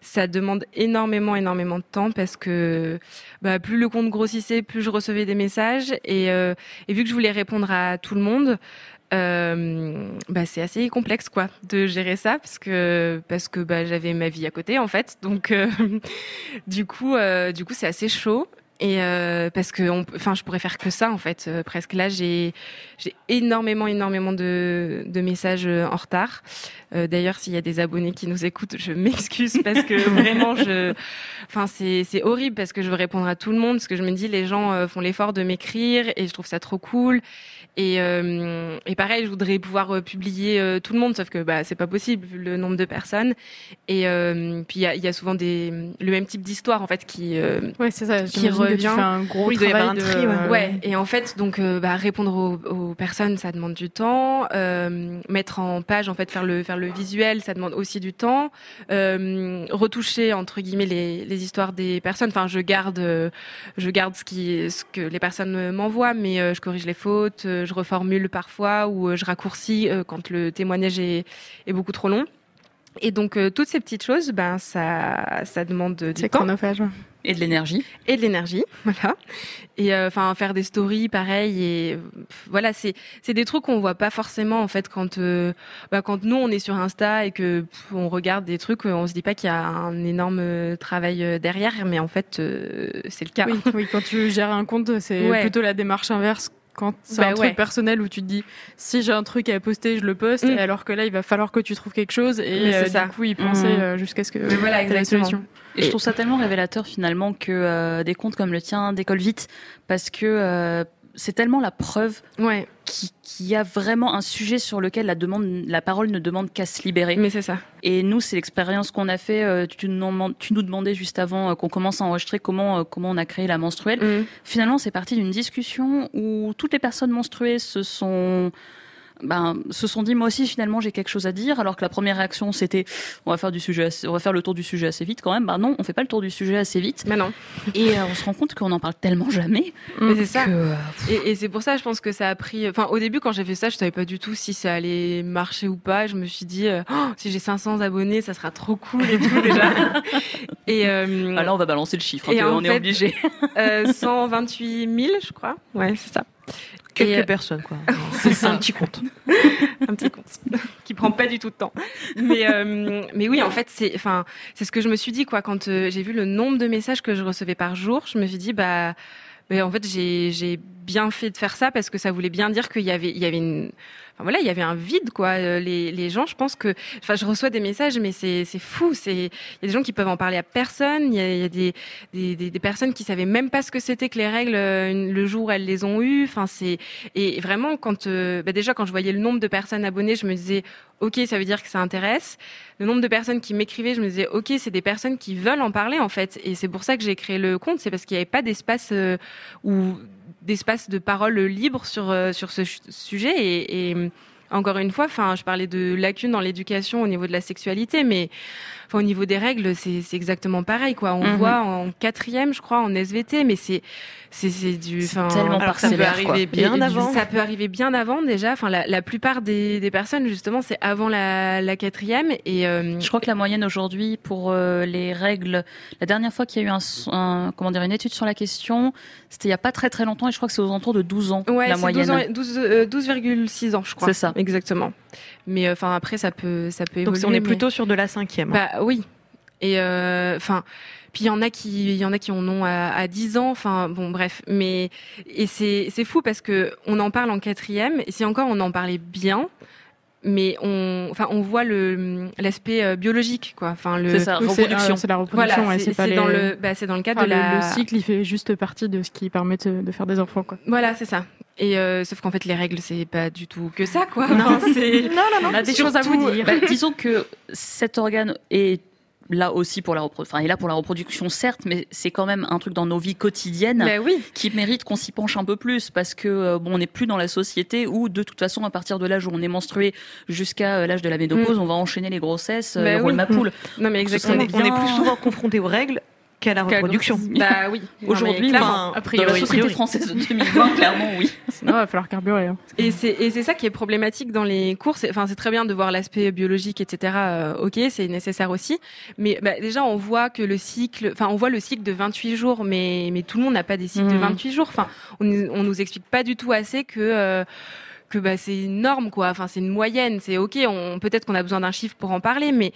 ça demande énormément, énormément de temps parce que, bah, plus le compte grossissait, plus je recevais des messages et, euh, vu que je voulais répondre à tout le monde. Bah c'est assez complexe quoi de gérer ça parce que parce que bah j'avais ma vie à côté en fait donc du coup du coup c'est assez chaud et euh, parce que enfin je pourrais faire que ça en fait euh, presque. Là j'ai j'ai énormément énormément de de messages euh, en retard. Euh, d'ailleurs s'il y a des abonnés qui nous écoutent je m'excuse parce que vraiment je enfin c'est c'est horrible parce que je veux répondre à tout le monde parce que je me dis les gens euh, font l'effort de m'écrire et je trouve ça trop cool et, euh, et pareil, je voudrais pouvoir euh, publier euh, tout le monde, sauf que bah c'est pas possible vu le nombre de personnes. Et euh, puis il y y a souvent des le même type d'histoire en fait qui euh, Ouais, ça. Qui j'imagine que revient. Tu fais un gros Oui, travail un de- tri, ouais. Ouais, et en fait, donc bah, répondre aux, aux personnes, ça demande du temps. Euh, mettre en page, en fait, faire le faire le visuel, ça demande aussi du temps. Euh, retoucher entre guillemets les, les histoires des personnes. Enfin, je garde je garde ce qui ce que les personnes m'envoient, mais euh, je corrige les fautes, euh, je reformule parfois ou euh, je raccourcis euh, quand le témoignage est est beaucoup trop long. Et donc euh, toutes ces petites choses, ben ça ça demande du C'est temps chronophage. Et de l'énergie. et de l'énergie, voilà. Et euh, enfin faire des stories, pareil. Et pff, voilà, c'est c'est des trucs qu'on voit pas forcément en fait quand euh, bah, quand nous on est sur Insta et que pff, on regarde des trucs, on se dit pas qu'il y a un énorme travail derrière, mais en fait euh, c'est le cas. Oui, oui, quand tu gères un compte, c'est Ouais. plutôt la démarche inverse. Quand c'est Bah un truc personnel où tu te dis si j'ai un truc à poster, je le poste, Mm. alors que là il va falloir que tu trouves quelque chose et euh, ça. du coup y penser Mm. euh, jusqu'à ce que Mais voilà, la solution. Et, je trouve ça tellement révélateur finalement que euh, des comptes comme le tien décollent vite parce que euh, c'est tellement la preuve Ouais, qu'il y a vraiment un sujet sur lequel la demande, la parole ne demande qu'à se libérer. mais c'est ça. Et nous, c'est l'expérience qu'on a fait. euh, Tu nous, demandes- tu nous demandais juste avant euh, qu'on commence à enregistrer comment euh, comment on a créé la menstruelle. Mm. Finalement, c'est parti d'une discussion où toutes les personnes menstruées se sont ben, se sont dit moi aussi finalement j'ai quelque chose à dire alors que la première réaction c'était on va faire du sujet assez- on va faire le tour du sujet assez vite quand même ben non on fait pas le tour du sujet assez vite Mais non. et euh, on se rend compte qu'on en parle tellement jamais Mais c'est ça. que euh, Et, et c'est pour ça, je pense que ça a pris. Enfin, au début, quand j'ai fait ça, je savais pas du tout si ça allait marcher ou pas. Je me suis dit, euh, Oh, si j'ai 500 abonnés, ça sera trop cool et tout déjà. et euh, ah, là on va balancer le chiffre hein, on est obligé euh, 128 000, je crois. Ouais, c'est ça. Quelques Et, euh, personnes, quoi. C'est un petit compte. un petit compte qui prend pas du tout de temps. Mais euh, mais oui, en fait, c'est enfin c'est ce que je me suis dit quoi quand euh, j'ai vu le nombre de messages que je recevais par jour, je me suis dit bah mais en fait j'ai j'ai bien fait de faire ça parce que ça voulait bien dire qu'il y avait il y avait une Enfin, voilà, il y avait un vide, quoi. Euh, Les, les gens, je pense que, enfin, je reçois des messages, mais c'est, fou. C'est, il y a des gens qui peuvent en parler à personne. Il y a, des, des, personnes qui savaient même pas ce que c'était que les règles euh, le jour elles les ont eues. Enfin, c'est, et vraiment, quand, euh, bah, déjà, quand je voyais le nombre de personnes abonnées, je me disais, ok, ça veut dire que ça intéresse. Le nombre de personnes qui m'écrivaient, je me disais, ok, c'est des personnes qui veulent en parler, en fait. Et c'est pour ça que j'ai créé le compte. C'est parce qu'il n'y avait pas d'espace où d'espace de parole libre sur euh, sur ce sujet et, et encore une fois, enfin, je parlais de lacunes dans l'éducation au niveau de la sexualité, mais enfin, au niveau des règles, c'est exactement pareil, quoi. On Mhm. voit en quatrième, je crois, en SVT, mais c'est c'est c'est du, tellement Alors ça peut quoi. arriver bien et- avant. Ça peut arriver bien avant déjà. Enfin, la, la plupart des, des personnes, justement, c'est avant la, la quatrième. Et euh, Je crois que la moyenne aujourd'hui pour euh, les règles, la dernière fois qu'il y a eu un, un- comment dire une étude sur la question, c'était il y a pas très très longtemps et je crois que c'est aux alentours de 12 ans ouais, la moyenne. 12 ans- 12, euh, 12,6 ans, je crois. C'est ça. Exactement. Mais euh, enfin, après, ça peut, ça peut Donc évoluer. on est mais- plutôt sur de la cinquième. Bah oui. Et euh, enfin, puis il y en a qui, il y en a qui en ont à, à 10 ans. Enfin bon, bref. Mais et c'est c'est fou parce que on en parle en quatrième. Et si encore on en parlait bien, mais on, enfin, on voit le l'aspect euh, biologique quoi. Enfin le. C'est ça, Oui, c'est, reproduction. euh, c'est la reproduction, Voilà, ouais, c'est les- dans le, bah, c'est dans le cadre enfin, de le, la. le cycle, il fait juste partie de ce qui permet de, de faire des enfants, quoi. Voilà, c'est ça. Et euh, sauf qu'en fait, les règles, c'est pas du tout que ça, quoi. Enfin, c'est- On a des Surtout, choses à vous dire. Bah, disons que cet organe est là aussi pour la reproduction, enfin, il est là pour la reproduction certes, mais c'est quand même un truc dans nos vies quotidiennes oui. qui mérite qu'on s'y penche un peu plus parce que euh, bon, on n'est plus dans la société où de toute façon à partir de l'âge où on est menstrué jusqu'à euh, l'âge de la ménopause, on va enchaîner les grossesses, euh, et rouler oui. ma poule. Non mais on, est, on est bien. plus souvent confronté aux règles qu'à la reproduction. Bah oui. Aujourd'hui, clairement. enfin, a dans la société priori. française de 2020, clairement oui. Sinon, il va falloir carburer. hein. Et c'est et c'est ça qui est problématique dans les cours. C'est- Enfin, c'est très bien de voir l'aspect biologique, etc. euh, ok, c'est nécessaire aussi. Mais bah, déjà, on voit que le cycle, enfin, on voit le cycle de 28 jours, mais mais tout le monde n'a pas des cycles de Mhm. 28 jours. Enfin, on, on nous explique pas du tout assez que euh, que bah, c'est une norme, quoi. Enfin, c'est une moyenne. C'est ok. On peut-être qu'on a besoin d'un chiffre pour en parler, mais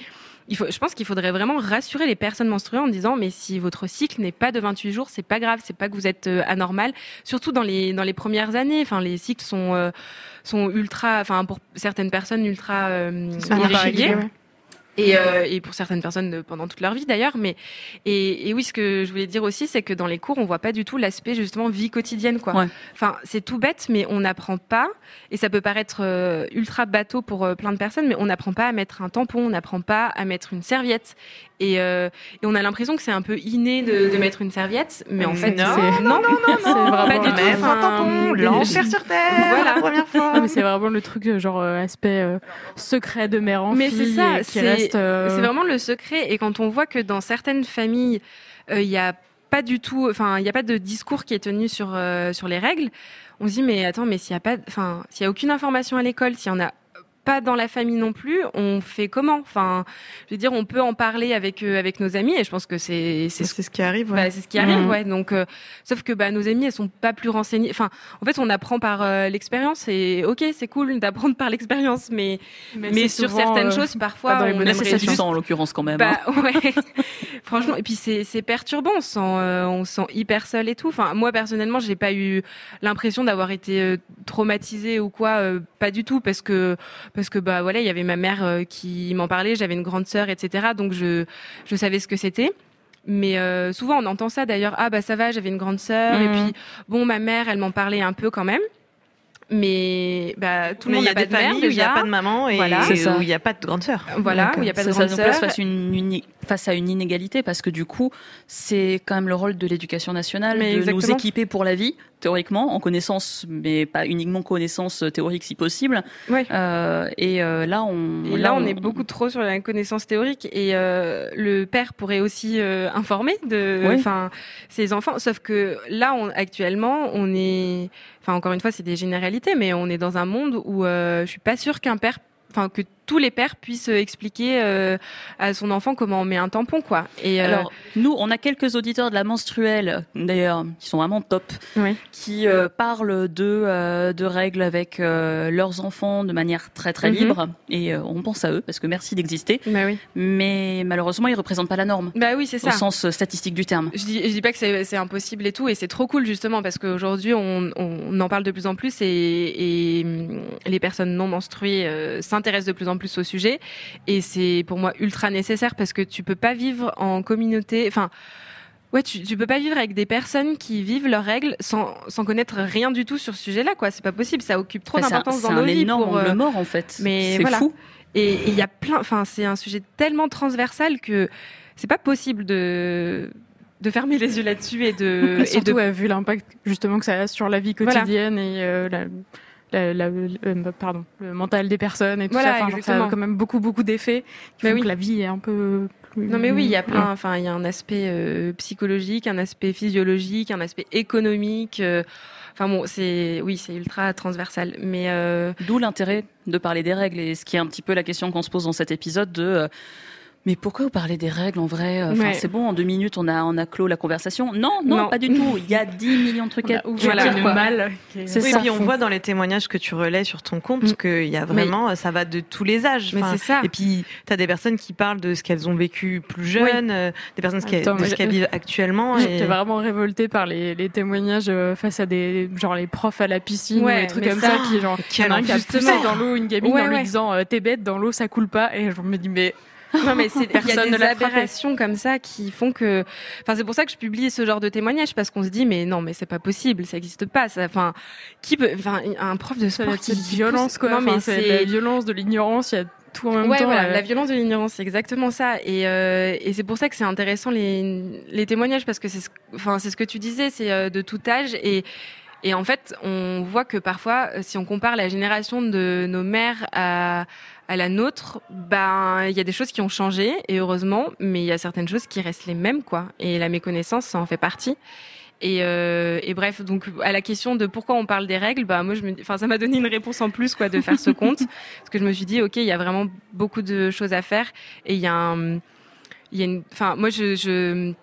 il faut, je pense qu'il faudrait vraiment rassurer les personnes menstruées en disant mais si votre cycle n'est pas de 28 jours, c'est pas grave, c'est pas que vous êtes euh, anormal. Surtout dans les dans les premières années, enfin les cycles sont euh, sont ultra, enfin pour certaines personnes ultra euh, irréguliers. Et, euh, et pour certaines personnes pendant toute leur vie d'ailleurs. Mais et, et oui, ce que je voulais dire aussi, c'est que dans les cours, on voit pas du tout l'aspect justement vie quotidienne, quoi. Ouais. Enfin, c'est tout bête, mais on n'apprend pas. Et ça peut paraître euh, ultra bateau pour euh, plein de personnes, mais on n'apprend pas à mettre un tampon, on n'apprend pas à mettre une serviette. Et, euh, et on a l'impression que c'est un peu inné de, de mettre une serviette, mais en fait, Non, c'est non, non, non, C'est vraiment pas du tout. Mettre un tampon, l'enfer sur terre, Voilà. la première fois. Ah, mais c'est vraiment le truc, euh, genre, euh, aspect euh, secret de mère en Mais c'est fille, ça, et qui c'est- reste. euh, C'est vraiment le secret. Et quand on voit que dans certaines familles, euh, il y a pas du tout, enfin, il n'y a pas de discours qui est tenu sur euh, sur les règles. On se dit mais attends, mais s'il y a pas, enfin, s'il y a aucune information à l'école, s'il y en a pas dans la famille non plus, on fait comment? Enfin, je veux dire, on peut en parler avec euh, avec nos amis et je pense que c'est c'est ce qui arrive. ouais. bah, c'est ce qui arrive, ouais. Donc, euh, sauf que bah, nos amis, elles sont pas plus renseignées. Enfin, en fait, on apprend par euh, l'expérience et ok, c'est cool d'apprendre par l'expérience, mais mais, sur souvent, certaines euh, choses, parfois, pas on c'est juste en l'occurrence quand même. hein. bah ouais, franchement. Et puis c'est c'est perturbant. On se sent euh, on se sent hyper seul et tout. Enfin moi personnellement, j'ai pas eu l'impression d'avoir été traumatisée ou quoi. euh, pas du tout parce que parce que bah voilà, il y avait ma mère euh, qui m'en parlait. J'avais une grande sœur, etc. Donc je je savais ce que c'était. Mais euh, souvent on entend ça d'ailleurs. Ah bah ça va, j'avais une grande sœur. Et Mhm. puis bon, ma mère, elle m'en parlait un peu quand même. Mais bah tout le Mais monde il y n'a a pas des de mère familles où il n'y a pas de maman et Voilà. C'est ça. où il n'y a pas de grande sœur. Voilà, où il y a pas de grande sœur. fasse une, uni- face à une inégalité parce que du coup, c'est quand même le rôle de l'éducation nationale Mais de nous exactement. équiper pour la vie, théoriquement, en connaissance, mais pas uniquement connaissance théorique si possible. Ouais. Euh, et euh, là, on, Et là, on est beaucoup trop sur la connaissance théorique et euh, le père pourrait aussi euh, informer de, ses enfants. Sauf que là, on, actuellement, on est, enfin, encore une fois, c'est des généralités, mais on est dans un monde où euh, je suis pas sûre qu'un père, enfin, que tous les pères puissent expliquer euh, à son enfant comment on met un tampon, quoi. Et euh, Alors, nous, on a quelques auditeurs de la menstruelle, d'ailleurs, qui sont vraiment top, Oui. qui euh, parlent de, euh, de règles avec euh, leurs enfants de manière très très Mhm. libre. Et euh, on pense à eux, parce que merci d'exister. bah oui, Mais malheureusement, ils représentent pas la norme, bah oui, c'est au ça. sens euh, statistique du terme. Je dis, je dis pas que c'est impossible et tout, et c'est trop cool justement parce qu'aujourd'hui on, on en parle de plus en plus et, et hum, les personnes non menstruées euh, s'intéressent de plus en plus au sujet et c'est pour moi ultra nécessaire parce que tu peux pas vivre en communauté, enfin. Ouais, tu, tu peux pas vivre avec des personnes qui vivent leurs règles sans, sans connaître rien du tout sur ce sujet-là, quoi. C'est pas possible, ça occupe trop c'est un- d'importance dans C'est nos un vies. énorme pour, euh, mort, en fait. mais c'est voilà. fou. et il y a plein, enfin, c'est un sujet tellement transversal que c'est pas possible de de fermer les yeux là-dessus et de Et et surtout, de ouais, vu l'impact justement que ça a sur la vie Voilà. quotidienne et euh, la, la- la- euh, pardon, le mental des personnes et tout Voilà, ça. Enfin, genre, ça a quand même beaucoup, beaucoup d'effets qui Mais font oui. que la vie est un peu plus... Non mais oui, il y a plein. Enfin, il y a un aspect euh, psychologique, un aspect physiologique, un aspect économique. euh, Enfin bon, c'est oui, c'est ultra transversal. Mais euh, D'où l'intérêt de parler des règles et ce qui est un petit peu la question qu'on se pose dans cet épisode de euh, mais pourquoi vous parlez des règles en vrai? Enfin, Ouais. C'est bon, en deux minutes, on a, on a clos la conversation. Non, non, Non. pas du tout. Il y a 10 millions de trucs à ouvert dire, le quoi. mal. qui est C'est Oui, ça. puis on voit dans les témoignages que tu relais sur ton compte Mm. qu'il y a vraiment, ça va de tous les âges. mais Enfin, c'est ça. Et puis, tu as des personnes qui parlent de ce qu'elles ont vécu plus jeunes, euh, des personnes qui, Attends, de ce qu'elles vivent actuellement. J'étais Et... vraiment révoltée par les, les témoignages euh, face à des genre les profs à la piscine Ouais, ou des trucs comme ça- ça, qui genre qui a poussé justement. dans l'eau une gamine en lui disant euh, t'es bête dans l'eau ça coule pas et je me dis mais Non mais c'est il y a des aberrations comme ça qui font que. Enfin c'est pour ça que je publie ce genre de témoignages parce qu'on se dit mais non mais c'est pas possible, ça existe pas. Ça, enfin qui peut, enfin un prof de sport a qui cette violence quoi. Non mais c'est la violence, de l'ignorance, il y a tout en même ouais, temps. voilà, euh, la violence de l'ignorance, c'est exactement ça. Et, euh, et c'est pour ça que c'est intéressant les, les témoignages parce que c'est ce, enfin, c'est ce que tu disais, c'est euh, de tout âge. Et, et en fait, on voit que parfois, euh, si on compare la génération de nos mères à, à la nôtre, ben il y a des choses qui ont changé et heureusement, mais il y a certaines choses qui restent les mêmes, quoi. Et la méconnaissance, ça en fait partie. Et, euh, et bref, donc à la question de pourquoi on parle des règles, bah moi je me, dis- enfin ça m'a donné une réponse en plus quoi de faire ce compte parce que je me suis dit ok il y a vraiment beaucoup de choses à faire et il y a un, il y a une, enfin moi je, je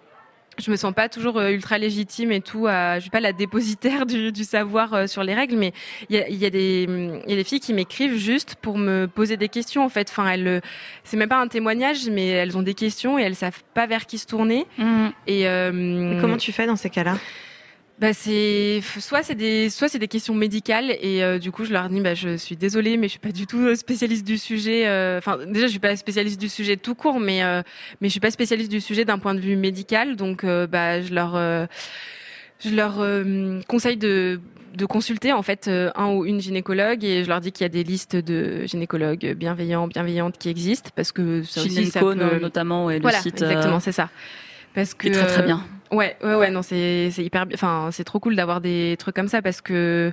je me sens pas toujours euh, ultra légitime et tout. À, je suis pas la dépositaire du, du savoir euh, sur les règles, mais il y a, y a y a des filles qui m'écrivent juste pour me poser des questions en fait. Enfin elles, euh, c'est même pas un témoignage, mais elles ont des questions et elles savent pas vers qui se tourner. Mmh. Et, euh, Et comment tu fais dans ces cas-là? Bah c'est soit c'est des soit c'est des questions médicales et euh, du coup je leur dis bah je suis désolée mais je suis pas du tout euh, spécialiste du sujet euh, enfin déjà je suis pas spécialiste du sujet tout court mais euh, mais je suis pas spécialiste du sujet d'un point de vue médical donc euh, bah je leur euh, je leur euh, conseille de de consulter en fait un ou une gynécologue et je leur dis qu'il y a des listes de gynécologues bienveillants bienveillantes qui existent parce que ça aussi ça peut... notamment, et voilà le site euh, exactement c'est ça parce que très très bien. Ouais, ouais, ouais, non, c'est c'est hyper, enfin, c'est trop cool d'avoir des trucs comme ça parce que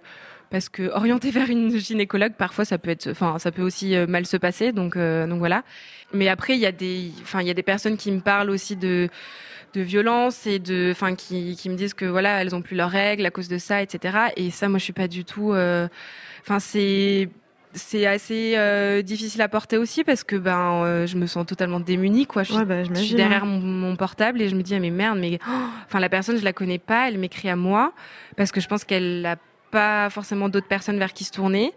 parce que orienter vers une gynécologue, parfois ça peut être, enfin, ça peut aussi euh, mal se passer, donc euh, donc voilà. Mais après, il y a des, enfin, il y a des personnes qui me parlent aussi de de violence et de, enfin, qui qui me disent que voilà, elles ont plus leurs règles à cause de ça, etc. Et ça, moi, je suis pas du tout, euh, enfin, c'est c'est assez euh, difficile à porter aussi parce que ben euh, je me sens totalement démunie quoi je suis Ouais, bah, je suis derrière mon, mon portable et je me dis ah, mais merde mais oh, enfin la personne je la connais pas elle m'écrit à moi parce que je pense qu'elle a pas forcément d'autres personnes vers qui se tourner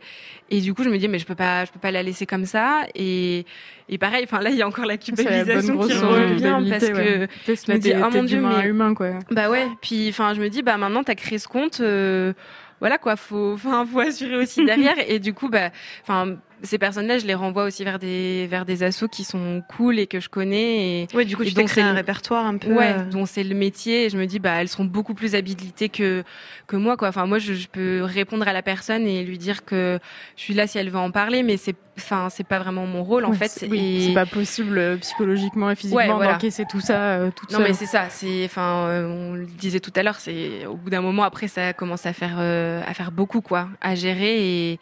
et du coup je me dis mais je peux pas je peux pas la laisser comme ça et et pareil enfin là il y a encore la c'est la culpabilisation qui revient parce que ouais. Parce je me dis, oh mon Dieu, mais- humain quoi. bah ouais puis enfin je me dis bah maintenant t'as créé ce compte euh, voilà quoi faut enfin faut assurer aussi derrière. Et du coup bah enfin ces personnes-là, je les renvoie aussi vers des vers des assos qui sont cool et que je connais. Et, ouais, du coup, et tu donc c'est un répertoire un peu. Ouais, euh, dont c'est le métier. Et je me dis, bah, elles seront beaucoup plus habilitées que que moi, quoi. Enfin, moi, je, je peux répondre à la personne et lui dire que je suis là si elle veut en parler, mais c'est, enfin, c'est pas vraiment mon rôle, en Ouais, fait. c'est- oui, Et- pas possible euh, psychologiquement et physiquement Ouais, voilà. d'encaisser tout ça euh, toute Non seule. mais c'est ça, c'est enfin euh, on le disait tout à l'heure, c'est au bout d'un moment après ça commence à faire à faire beaucoup quoi, à gérer et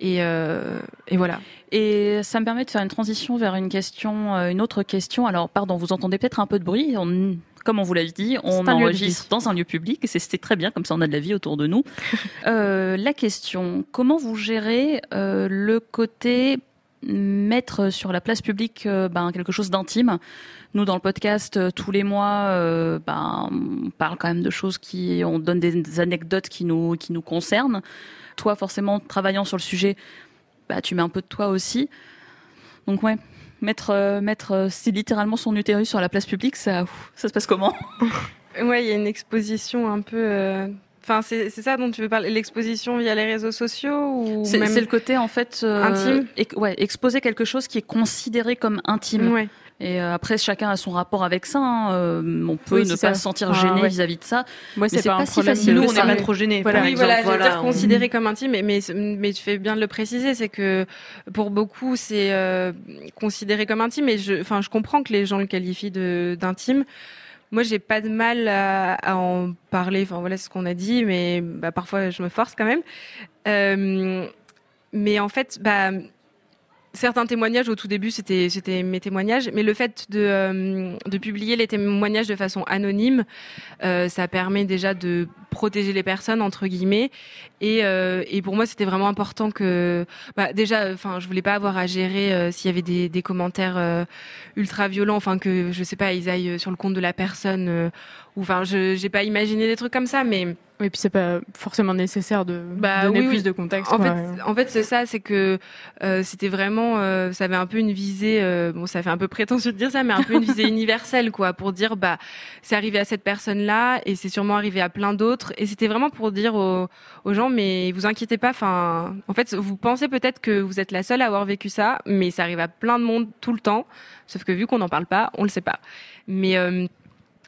et, euh, et voilà. Et ça me permet de faire une transition vers une question, euh, une autre question. Alors, pardon, vous entendez peut-être un peu de bruit. On- comme on vous l'a dit, on enregistre dans un lieu public et c'est- c'était très bien, comme ça on a de la vie autour de nous. Euh, la question, comment vous gérez euh, le côté mettre sur la place publique euh, ben, quelque chose d'intime Nous, dans le podcast, euh, tous les mois, euh, ben, on parle quand même de choses qui, on donne des, anecdotes qui nous, qui nous concernent. Toi, forcément, travaillant sur le sujet, bah, tu mets un peu de toi aussi. Donc ouais, mettre, mettre littéralement son utérus sur la place publique, ça, ça se passe comment? Ouais, il y a une exposition un peu Enfin, c'est c'est ça dont tu veux parler, l'exposition via les réseaux sociaux ou C'est le côté en fait euh, Intime ex- ouais, exposer quelque chose qui est considéré comme intime. Ouais. Et euh, après, chacun a son rapport avec ça. hein. Euh, on peut Oui, ne c'est pas ça. se sentir Ah, gêné ouais. vis-à-vis de ça. Moi, Mais c'est pas, si facile. Nous, on n'est pas trop gênés. Voilà. oui, voilà, je veux dire on- considéré comme intime, mais, mais, mais tu fais bien de le préciser, c'est que pour beaucoup, c'est euh, considéré comme intime, et je, enfin, je comprends que les gens le qualifient de d'intime. Moi, j'ai pas de mal à, en parler. Enfin, voilà ce qu'on a dit, mais bah, parfois, je me force quand même. Euh, mais en fait, bah, certains témoignages au tout début, c'était c'était mes témoignages, mais le fait de euh, de publier les témoignages de façon anonyme, euh, ça permet déjà de protéger les personnes entre guillemets. Et, euh, et pour moi, c'était vraiment important que, bah, déjà, enfin, je voulais pas avoir à gérer euh, s'il y avait des, des commentaires euh, ultra violents, enfin que je sais pas, ils aillent sur le compte de la personne, euh, ou enfin, je j'ai pas imaginé des trucs comme ça, mais Oui, puis c'est pas forcément nécessaire de Bah, donner oui, plus oui. de contexte. En quoi. fait, en fait, c'est ça, c'est que euh, c'était vraiment, euh, ça avait un peu une visée, euh, bon, ça fait un peu prétentieux de dire ça, mais un peu une visée universelle, quoi, pour dire, bah, c'est arrivé à cette personne-là, et c'est sûrement arrivé à plein d'autres, et c'était vraiment pour dire aux, aux gens, mais vous inquiétez pas, enfin, en fait, vous pensez peut-être que vous êtes la seule à avoir vécu ça, mais ça arrive à plein de monde tout le temps, sauf que vu qu'on n'en parle pas, on le sait pas. Mais euh,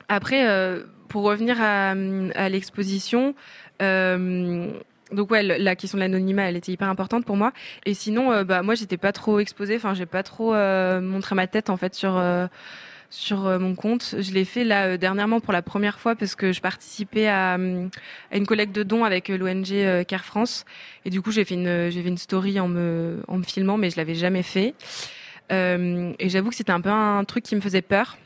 après, euh, pour revenir à, à l'exposition. Euh, donc ouais, la question de l'anonymat, elle était hyper importante pour moi. Et sinon, euh, bah moi, j'étais pas trop exposée. Enfin, j'ai pas trop euh, montré ma tête en fait sur euh, sur euh, mon compte. Je l'ai fait là euh, dernièrement pour la première fois parce que je participais à, une collecte de dons avec l'ONG euh, Care France. Et du coup, j'ai fait une j'ai fait une story en me en me filmant, mais je l'avais jamais fait. Euh, et j'avoue que c'était un peu un truc qui me faisait peur.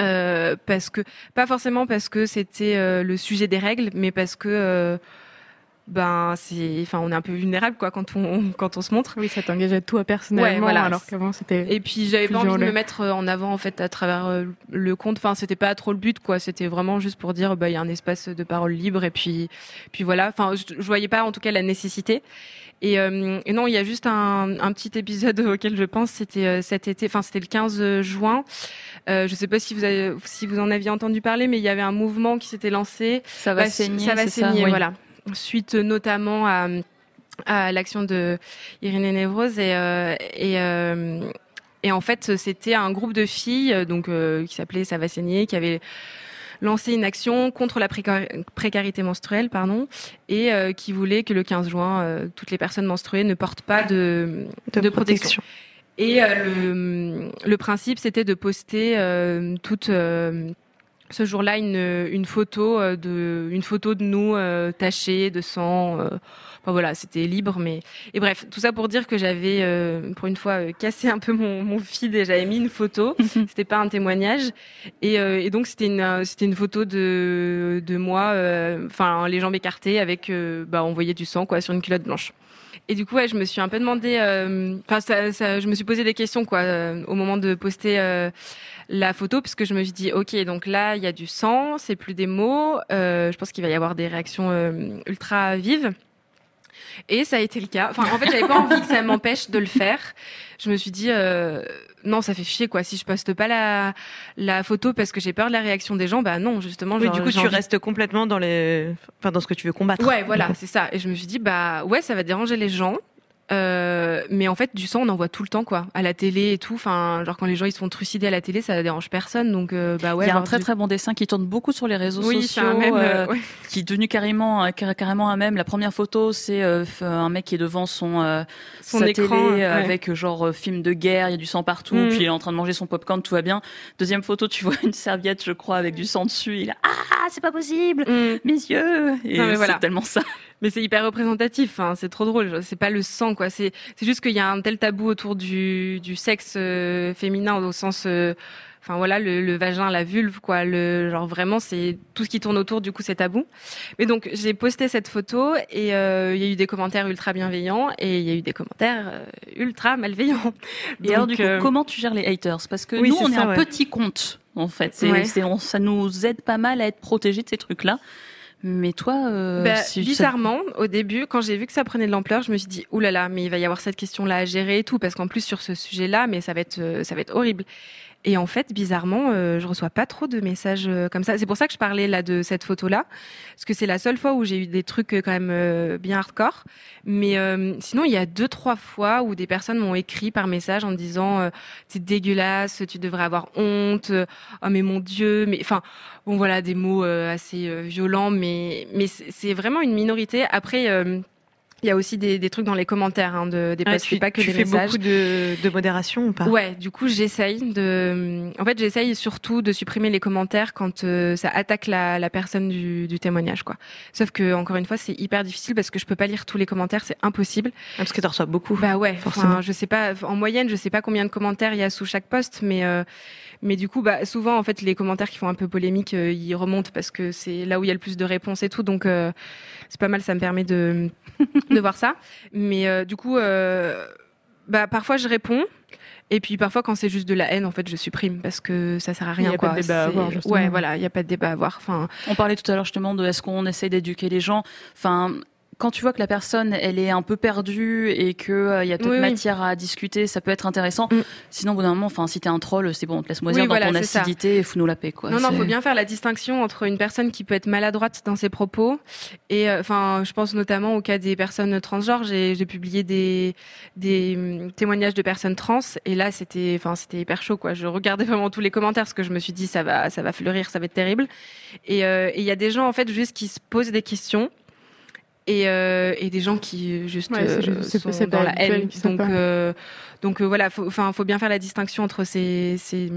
Euh, parce que pas forcément parce que c'était euh, le sujet des règles, mais parce que euh, ben c'est, enfin on est un peu vulnérable quoi quand on quand on se montre. Oui, ça t'engageait toi personnellement, Ouais, voilà. alors qu'avant c'était. Et puis j'avais pas envie de me mettre euh, en avant en fait à travers euh, le compte. Enfin c'était pas trop le but quoi. C'était vraiment juste pour dire bah il y a un espace de parole libre et puis puis voilà. Enfin je, je voyais pas en tout cas la nécessité. Et, euh, et non il y a juste un, un petit épisode auquel je pense. C'était euh, cet été. Enfin c'était le 15 juin. Euh, je sais pas si vous avez, si vous en aviez entendu parler, mais il y avait un mouvement qui s'était lancé. Ça va Bah, saigner. Ça va saigner, oui. voilà. Suite notamment à, à l'action de Irénée Névrose et euh, et euh, et en fait c'était un groupe de filles donc euh, qui s'appelait Ça va saigner qui avait lancé une action contre la précar- précarité menstruelle pardon et euh, qui voulait que le 15 juin euh, toutes les personnes menstruées ne portent pas de de, protection. Et le, le principe, c'était de poster toute euh, ce jour-là une, une photo euh, de une photo de nous euh, tachée de sang. euh, enfin voilà, c'était libre, mais et bref, tout ça pour dire que j'avais euh, pour une fois euh, cassé un peu mon, mon feed et j'avais mis une photo. c'était pas un témoignage. Et, euh, et donc c'était une c'était une photo de de moi, euh, enfin les jambes écartées avec bah on voyait du sang quoi sur une culotte blanche. Et du coup, ouais, je me suis un peu demandé, euh, enfin, ça, ça, je me suis posé des questions, quoi, euh, au moment de poster euh, la photo, parce que je me suis dit, ok, donc là, il y a du sang, c'est plus des mots. euh, je pense qu'il va y avoir des réactions euh, ultra vives. Et ça a été le cas. Enfin, en fait, j'avais pas envie que ça m'empêche de le faire. Je me suis dit, euh, non, ça fait chier, quoi. Si je poste pas la, la photo parce que j'ai peur de la réaction des gens, bah non, justement. Oui, genre, du coup, tu envie- restes complètement dans les, enfin, dans ce que tu veux combattre. Ouais, voilà, c'est ça. Et je me suis dit, bah ouais, ça va déranger les gens. Euh, mais en fait, du sang, on en voit tout le temps, quoi, à la télé et tout. Enfin, genre quand les gens ils se font trucider à la télé, ça dérange personne. Donc, euh, bah ouais. Il y a un très du- très bon dessin qui tourne beaucoup sur les réseaux Oui, c'est sociaux, un mème, euh, ouais. qui est devenu carrément euh, car- carrément un mème. La première photo, c'est un mec qui est devant son Son sa écran, télé ouais. avec genre film de guerre, il y a du sang partout, Mm. puis il est en train de manger son popcorn, tout va bien. Deuxième photo, tu vois une serviette, je crois, avec du sang dessus. Il a ah c'est pas possible, Mm. mes yeux. Et mais voilà. c'est tellement ça. Mais c'est hyper représentatif. Enfin, c'est trop drôle. C'est pas le sang, quoi. C'est c'est juste qu'il y a un tel tabou autour du du sexe euh, féminin au sens. euh, Enfin voilà, le, le vagin, la vulve, quoi. Le genre vraiment, c'est tout ce qui tourne autour. Du coup, c'est tabou. Mais donc, j'ai posté cette photo et euh, il y a eu des commentaires ultra bienveillants et il y a eu des commentaires euh, ultra malveillants. Et alors du coup, euh, comment tu gères les haters? Parce que Oui, nous, on est un ouais. petit compte en fait. C'est, Ouais. ça nous aide pas mal à être protégés de ces trucs-là. Mais toi, euh, Bah, si- ça- bizarrement, au début, quand j'ai vu que ça prenait de l'ampleur, je me suis dit oulala, là là, mais il va y avoir cette question-là à gérer et tout, parce qu'en plus sur ce sujet-là, mais ça va être, euh, ça va être horrible. Et en fait, bizarrement, euh, je reçois pas trop de messages euh, comme ça. C'est pour ça que je parlais là de cette photo-là, parce que c'est la seule fois où j'ai eu des trucs euh, quand même euh, bien hardcore. Mais sinon, il y a deux, trois fois où des personnes m'ont écrit par message en disant c'est dégueulasse, tu devrais avoir honte. Oh mais mon Dieu, mais enfin bon voilà des mots assez violents, mais mais c'est vraiment une minorité. Après. Il y a aussi des, des trucs dans les commentaires hein, de, des posts, tu c'est pas que tu des fais messages. beaucoup de, de modération ou pas? Ouais, du coup, j'essaye de. En fait, j'essaye surtout de supprimer les commentaires quand euh, ça attaque la, la personne du, du témoignage, quoi. Sauf que encore une fois, c'est hyper difficile parce que je peux pas lire tous les commentaires, c'est impossible. Ah, Parce que tu reçois beaucoup. Bah ouais, Forcément. Je sais pas. En moyenne, je sais pas combien de commentaires il y a sous chaque post, mais euh, mais du coup, bah souvent, en fait, les commentaires qui font un peu polémique, euh, ils remontent parce que c'est là où il y a le plus de réponses et tout. Donc euh, c'est pas mal, ça me permet de de voir ça. Mais euh, du coup, euh, bah parfois je réponds. Et puis parfois, quand c'est juste de la haine, en fait, je supprime parce que ça sert à rien. Il y a pas quoi. de débat à avoir, justement. Ouais, voilà, il y a pas de débat à avoir. Enfin, On parlait tout à l'heure justement de est-ce qu'on essaie d'éduquer les gens? Enfin, quand tu vois que la personne elle est un peu perdue et que euh, y a peut-être Oui, oui. matière à discuter, ça peut être intéressant. Mm. Sinon, au bout d'un moment, enfin, si t'es un troll, c'est bon, on te laisse moisir Oui, dans voilà, ton c'est ça. acidité et fous-nous la paix, quoi. non, non, faut bien faire la distinction entre une personne qui peut être maladroite dans ses propos et, euh, enfin, je pense notamment au cas des personnes transgenres. J'ai publié des des hum, témoignages de personnes trans et là, c'était, enfin, c'était hyper chaud, quoi. Je regardais vraiment tous les commentaires parce que je me suis dit ça va, ça va fleurir, ça va être terrible. Et euh, et il y a des gens en fait juste qui se posent des questions. Et, euh, et des gens qui juste, Ouais, euh, juste- sont c'est dans la haine. Donc, euh, euh, voilà, enfin, faut bien faire la distinction entre ces, ces,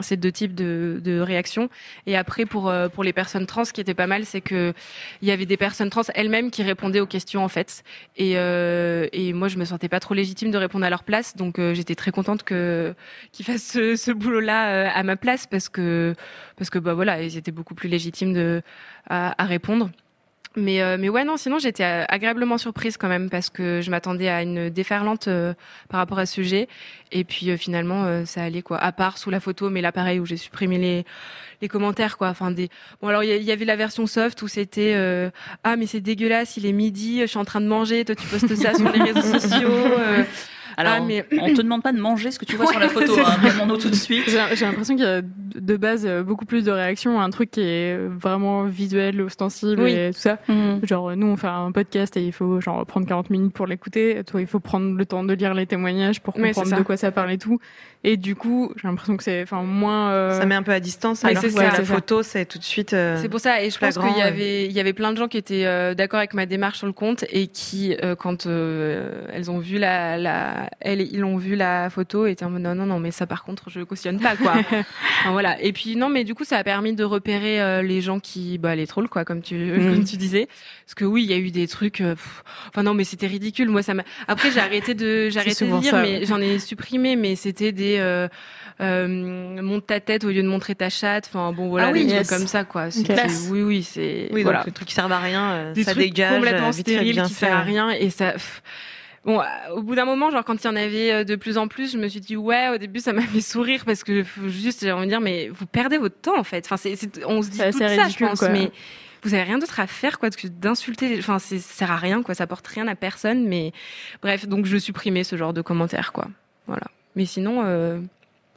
ces deux types de, de réactions. Et après, pour euh, pour les personnes trans, ce qui était pas mal, c'est que il y avait des personnes trans elles-mêmes qui répondaient aux questions en fait. Et euh, et moi, je me sentais pas trop légitime de répondre à leur place, donc euh, j'étais très contente que qu'ils fassent ce, ce boulot-là euh, à ma place parce que parce que bah voilà, ils étaient beaucoup plus légitimes de à, à répondre. Mais, euh, mais ouais, non, sinon j'étais euh, agréablement surprise quand même parce que je m'attendais à une déferlante euh, par rapport à ce sujet. Et puis euh, finalement, euh, ça allait quoi. À part sous la photo, mais là pareil où j'ai supprimé les, les commentaires quoi. Enfin des. Bon alors il y, y avait la version soft où c'était euh, ah mais c'est dégueulasse, il est midi, je suis en train de manger, toi tu postes ça sur les réseaux sociaux. Euh. Alors, Ah, mais- on te demande pas de manger ce que tu vois sur la photo, hein, réponds-nous tout de suite. J'ai l'impression qu'il y a de base euh, beaucoup plus de réactions à un truc qui est vraiment visuel, ostensible Oui. et tout ça. Mm. Genre, nous, on fait un podcast et il faut genre prendre 40 minutes pour l'écouter. Toi, il faut prendre le temps de lire les témoignages pour comprendre de quoi ça parle et tout. Et du coup, j'ai l'impression que c'est, enfin, moins. euh, Ça met un peu à distance. Oui, alors c'est que ça. la photo, c'est tout de suite. euh, C'est pour ça, et je pense qu'il y avait, il y avait plein de gens qui étaient euh, d'accord avec ma démarche sur le compte et qui, euh, quand euh, elles ont vu la, la, elles, ils ont vu la photo, étaient en mode non, non, non, mais ça par contre, je cautionne pas, quoi. Enfin, voilà. Et puis non, mais du coup, ça a permis de repérer euh, les gens qui, bah, les trolls, quoi, comme tu, Mm. comme tu disais. Parce que oui, il y a eu des trucs. euh, pff, enfin non, mais c'était ridicule. Moi, ça m'a. Après, j'ai arrêté de, j'ai arrêté de lire, ça, mais ouais. j'en ai supprimé. Mais c'était des euh, euh, monte ta tête au lieu de montrer ta chatte. Enfin bon, voilà, Ah oui, des yes. trucs comme ça, quoi. Oui, oui, c'est. Oui, voilà. donc les trucs qui servent à rien, euh, des ça trucs dégage. complètement euh, bien qui servent à rien et ça. pff. Bon, euh, au bout d'un moment, genre quand il y en avait euh, de plus en plus, je me suis dit ouais, au début ça m'a fait sourire parce que juste j'ai envie de dire mais vous perdez votre temps en fait. Enfin, c'est, on se dit C'est tout ça, ridicule, je pense, quoi. mais vous avez rien d'autre à faire quoi que d'insulter. Enfin, ça sert à rien quoi, ça porte rien à personne. Mais bref, donc je supprimais ce genre de commentaires quoi. Voilà. Mais sinon. Euh...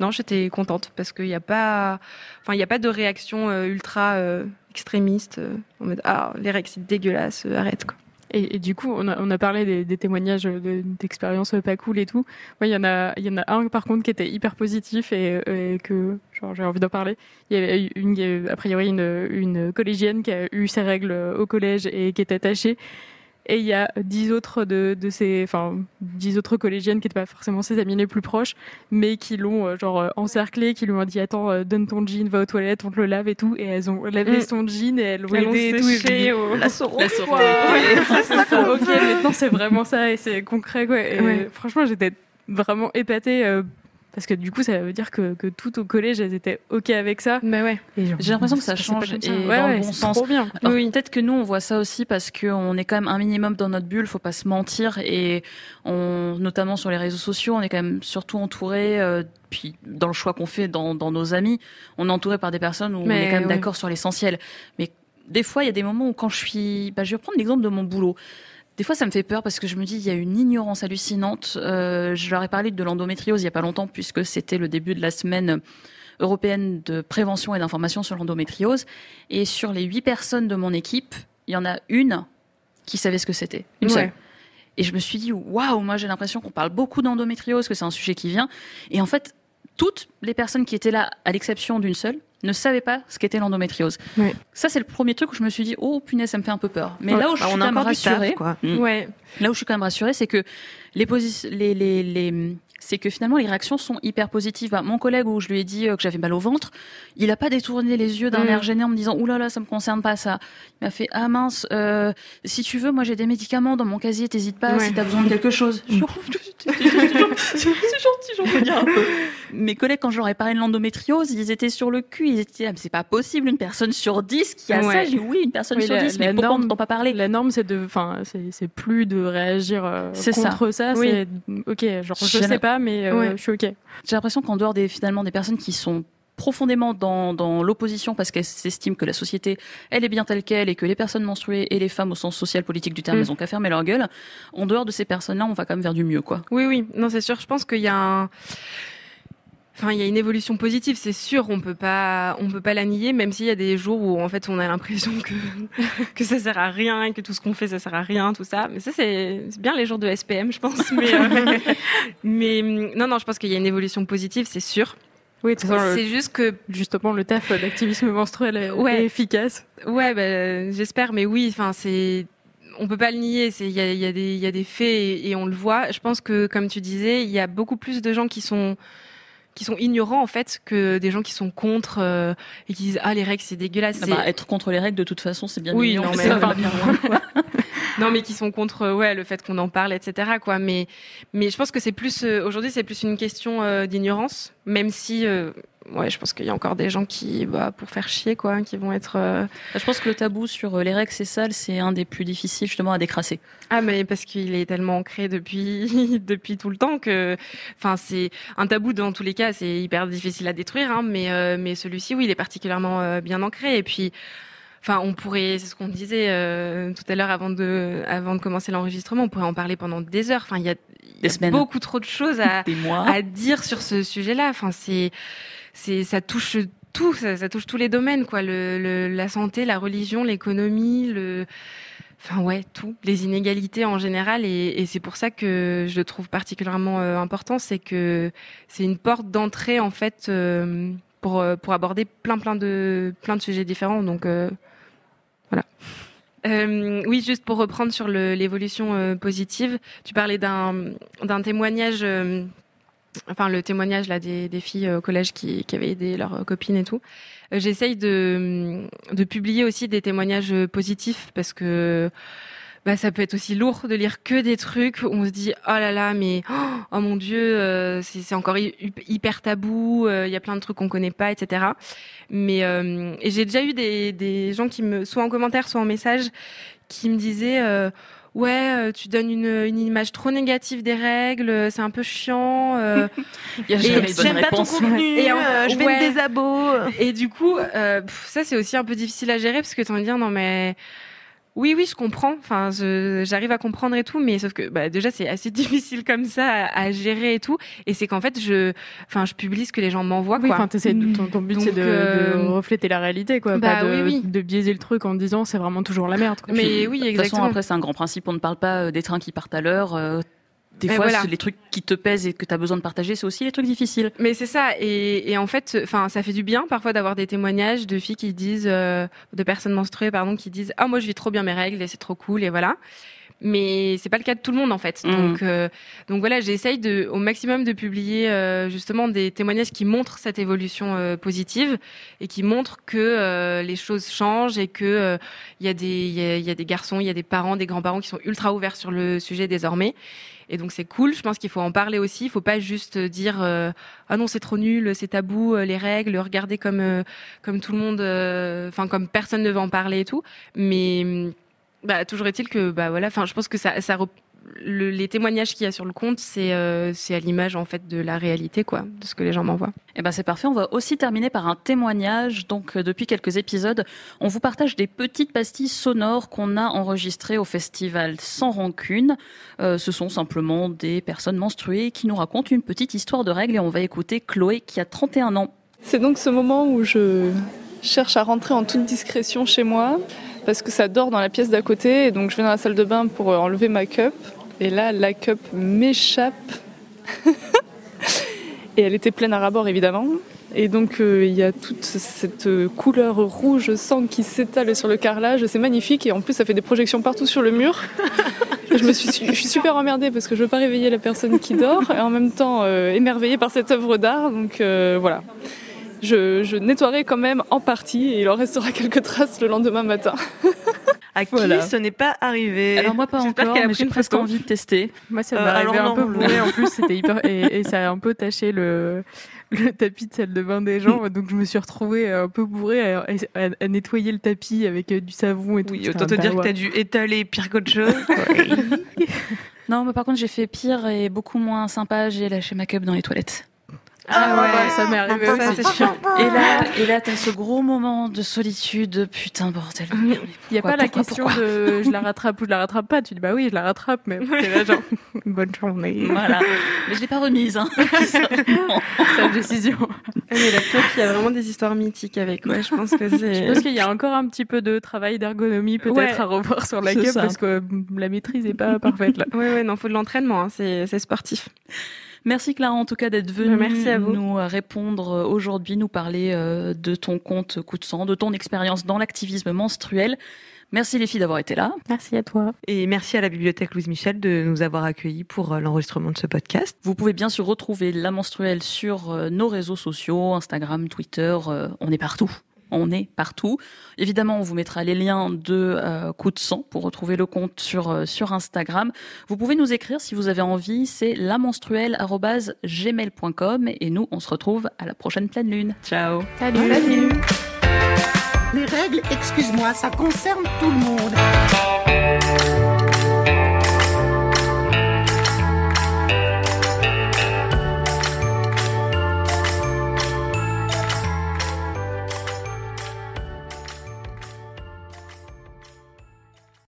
Non, j'étais contente parce qu'il n'y a pas, enfin, il a pas de réaction euh, ultra euh, extrémiste euh, en mode ah les règles c'est dégueulasse, euh, arrête quoi. Et, du coup, on a, parlé des, témoignages d'expériences pas cool et tout. il y en a, il y en a un par contre qui était hyper positif et, que j'ai envie d'en parler. Il y avait une, a priori une, une collégienne qui a eu ses règles au collège et qui était attachée et il y a dix autres de, de ces, enfin, dix autres collégiennes qui n'étaient pas forcément ses amies les plus proches, mais qui l'ont euh, genre euh, encerclé, qui lui ont dit attends, euh, donne ton jean, va aux toilettes, on te le lave et tout, et elles ont lavé mm. son jean et elles l'ont aidé et tout. La sororité. Ok, maintenant c'est vraiment ça et c'est concret quoi. Et Franchement, j'étais vraiment épatée parce que du coup, ça veut dire que, que tout au collège, elles étaient OK avec ça. Mais ouais. J'ai l'impression que ça change et dans le bon sens. bien. oui. Peut-être que nous, on voit ça aussi parce qu'on est quand même un minimum dans notre bulle, faut pas se mentir. Et on, notamment sur les réseaux sociaux, on est quand même surtout entouré, euh, puis dans le choix qu'on fait dans, dans, nos amis, on est entouré par des personnes où on est quand même d'accord sur l'essentiel. Mais des fois, il y a des moments où quand je suis... Bah, je vais prendre l'exemple de mon boulot. Des fois, ça me fait peur parce que je me dis, il y a une ignorance hallucinante. Euh, je leur ai parlé de l'endométriose il y a pas longtemps puisque c'était le début de la semaine européenne de prévention et d'information sur l'endométriose. Et sur les huit personnes de mon équipe, il y en a une qui savait ce que c'était. Une seule. Et je me suis dit, waouh, moi j'ai l'impression qu'on parle beaucoup d'endométriose, que c'est un sujet qui vient. Et en fait, toutes les personnes qui étaient là, à l'exception d'une seule, ne savaient pas ce qu'était l'endométriose. Ça, c'est le premier truc où je me suis dit, oh punaise, ça me fait un peu peur. Mais là où je bah, suis quand même rassurée, ouais. là où je suis quand même rassurée, c'est que les, les, les, les, c'est que finalement les réactions sont hyper positives. Bah, mon collègue où je lui ai dit euh, que j'avais mal au ventre, il a pas détourné les yeux d'un mm. air gêné en me disant oulala là là, ça me concerne pas ça. Il m'a fait ah mince, euh, si tu veux moi j'ai des médicaments dans mon casier, t'hésites pas si t'as besoin de quelque chose. Mm. c'est gentil, j'en peux dire un peu. Mes collègues quand je leur ai parlé de l'endométriose, ils étaient sur le cul, ils étaient ah, c'est pas possible une personne sur dix qui a ça. J'ai oui une personne sur dix, mais pourquoi on pas parler? La norme c'est de, enfin c'est plus de réagir euh, contre ça. C'est ok, genre je sais pas mais euh, je suis ok. J'ai l'impression qu'en dehors des finalement des personnes qui sont profondément dans, dans l'opposition parce qu'elles s'estiment que la société, elle est bien telle qu'elle et que les personnes menstruées et les femmes au sens social politique du terme, mm. elles ont qu'à fermer leur gueule. En dehors de ces personnes-là, on va quand même vers du mieux, quoi. Oui, oui, non, c'est sûr. Je pense qu'il y a un Enfin, il y a une évolution positive, c'est sûr. On peut pas, on peut pas la nier, même s'il y a des jours où en fait on a l'impression que que ça sert à rien, que tout ce qu'on fait ça sert à rien, tout ça. Mais ça c'est bien les jours de SPM, je pense. Mais, euh, mais non, non, je pense qu'il y a une évolution positive, c'est sûr. Oui, c'est juste que justement le taf d'activisme menstruel est, ouais. efficace. Ouais, bah, j'espère, mais oui, enfin c'est on peut pas le nier. Il y a, y, a y a, des faits et, et, on le voit. Je pense que, comme tu disais, il y a beaucoup plus de gens qui sont qui sont ignorants en fait que des gens qui sont contre euh, et qui disent ah les règles c'est dégueulasse. Ah bah, être contre les règles de toute façon c'est bien. Oui non mais non mais qui sont contre ouais le fait qu'on en parle etc quoi mais mais je pense que c'est plus euh, aujourd'hui c'est plus une question euh, d'ignorance même si ouais, je pense qu'il y a encore des gens qui, bah, pour faire chier, quoi, qui vont être. Euh, je pense que le tabou sur euh, les règles c'est sales, c'est un des plus difficiles justement à décrasser. Ah, mais parce qu'il est tellement ancré depuis depuis tout le temps que, enfin, c'est un tabou dans tous les cas, c'est hyper difficile à détruire, hein, mais euh, mais celui-ci, oui, il est particulièrement bien ancré. Et puis, enfin, on pourrait, c'est ce qu'on disait tout à l'heure avant de avant de commencer l'enregistrement, on pourrait en parler pendant des heures. Enfin, il y a, y a beaucoup trop de choses à à dire sur ce sujet-là. Enfin, c'est ça touche tout, ça, touche tous les domaines, quoi. La santé, la religion, l'économie, le, enfin ouais, tout, les inégalités en général. Et, c'est pour ça que je le trouve particulièrement euh, important, c'est que c'est une porte d'entrée en fait euh, pour euh, pour aborder plein plein de plein de sujets différents. Donc voilà. oui, juste pour reprendre sur l'évolution positive, tu parlais d'un témoignage enfin le témoignage là des, filles au collège qui, avaient aidé leurs copines et tout. Euh, j'essaye de, de publier aussi des témoignages positifs parce que bah, ça peut être aussi lourd de lire que des trucs où on se dit oh là là mais oh mon dieu euh, c'est encore hyper tabou euh, il y a plein de trucs qu'on connaît pas etc mais et j'ai déjà eu des, des gens qui me soit en commentaire soit en message qui me disaient ouais, euh, tu donnes une, une, image trop négative des règles, euh, c'est un peu chiant. Euh, j'aime pas ton contenu, et je vais me désabo. Et du coup, ça c'est aussi un peu difficile à gérer parce que tu vas dire non mais Oui, oui, je comprends. Enfin, j'arrive à comprendre et tout, mais sauf que bah, déjà c'est assez difficile comme ça à, gérer et tout. Et c'est qu'en fait, je, enfin, je publie ce que les gens m'envoient. Oui, enfin, ton, ton, but c'est de, euh, refléter la réalité, quoi, bah, pas de, oui, de, biaiser le truc en disant c'est vraiment toujours la merde. Quoi. Mais oui, exactement. De toute façon, après c'est un grand principe. On ne parle pas euh, des trains qui partent à l'heure. Euh, des fois, les trucs qui te pèsent et que tu as besoin de partager, c'est aussi les trucs difficiles. Mais c'est ça. Et, et, en fait, enfin, ça fait du bien parfois d'avoir des témoignages de filles qui disent, euh, de personnes menstruées, pardon, qui disent, ah moi je vis trop bien mes règles et c'est trop cool et voilà. Mais c'est pas le cas de tout le monde en fait. Mmh. Donc, euh, donc voilà, j'essaye de, au maximum de publier euh, justement des témoignages qui montrent cette évolution euh, positive et qui montrent que les choses changent et que il y y a, y a des garçons, il y a des parents, des grands-parents qui sont ultra ouverts sur le sujet désormais et donc c'est cool. Je pense qu'il faut en parler aussi. Il faut pas juste dire euh, ah non c'est trop nul, c'est tabou euh, les règles, regarder comme euh, comme tout le monde, enfin comme personne ne veut en parler et tout. Mais bah, toujours est-il que bah voilà. Je pense que ça les témoignages qu'il y a sur le compte, c'est euh, c'est à l'image en fait de la réalité, quoi, de ce que les gens m'envoient. Et eh ben c'est parfait. On va aussi terminer par un témoignage. Donc euh, depuis quelques épisodes, on vous partage des petites pastilles sonores qu'on a enregistrées au festival Sans Rancune. Euh, ce sont simplement des personnes menstruées qui nous racontent une petite histoire de règles et on va écouter Chloé qui a 31 ans. C'est donc ce moment où je cherche à rentrer en toute discrétion chez moi parce que ça dort dans la pièce d'à côté et donc je vais dans la salle de bain pour enlever ma cup et là, la cup m'échappe. et elle était pleine à rabord, évidemment. Et donc, euh, il y a toute cette couleur rouge sang qui s'étale sur le carrelage. C'est magnifique. Et en plus, ça fait des projections partout sur le mur. je, me suis, je suis super emmerdée parce que je veux pas réveiller la personne qui dort. Et en même temps, euh, émerveillée par cette œuvre d'art. Donc, euh, voilà. Je, je nettoierai quand même en partie. Et il en restera quelques traces le lendemain matin. à qui ce n'est pas arrivé. Alors moi pas encore, mais j'ai presque envie de tester. Moi ça m'est euh, arrivé un peu bourré en plus, c'était hyper et, ça a un peu taché le le tapis de salle de bain des gens, donc je me suis retrouvée un peu bourrée à, nettoyer le tapis avec euh, du savon et tout. Oui, autant te dire que t'as dû étaler pire qu'autre chose. non, mais par contre j'ai fait pire et beaucoup moins sympa, j'ai lâché ma cup dans les toilettes. Ah, ah ouais, ça m'est arrivé c'est chiant. Et là, et là, t'as ce gros moment de solitude. Putain, bordel. Il n'y a pas la question de je la rattrape ou je la rattrape pas. Tu dis bah oui, je la rattrape, mais c'est là genre bonne journée. Voilà. Mais je l'ai pas remise. Hein. Cette décision. Mais la clope, il y a vraiment des histoires mythiques avec. Ouais, je pense que c'est. Je pense qu'il y a encore un petit peu de travail d'ergonomie peut-être à revoir sur la cup parce que la maîtrise est pas parfaite là. Ouais, ouais, non, faut de l'entraînement. Hein. C'est sportif. Merci Clara en tout cas d'être venue Merci à vous. nous répondre aujourd'hui, nous parler euh, de ton compte coup de sang, de ton expérience dans l'activisme menstruel. Merci les filles d'avoir été là. Merci à toi. Et merci à la bibliothèque Louise Michel de nous avoir accueillis pour euh, l'enregistrement de ce podcast. Vous pouvez bien sûr retrouver la menstruelle sur euh, nos réseaux sociaux, Instagram, Twitter, on est partout on est partout. Évidemment, on vous mettra les liens de euh, Coup de sang pour retrouver le compte sur, euh, sur Instagram. Vous pouvez nous écrire si vous avez envie, c'est lamenstruelle.gmail.com et nous, on se retrouve à la prochaine pleine lune. Ciao Salut, Salut. Les règles, excuse-moi, ça concerne tout le monde.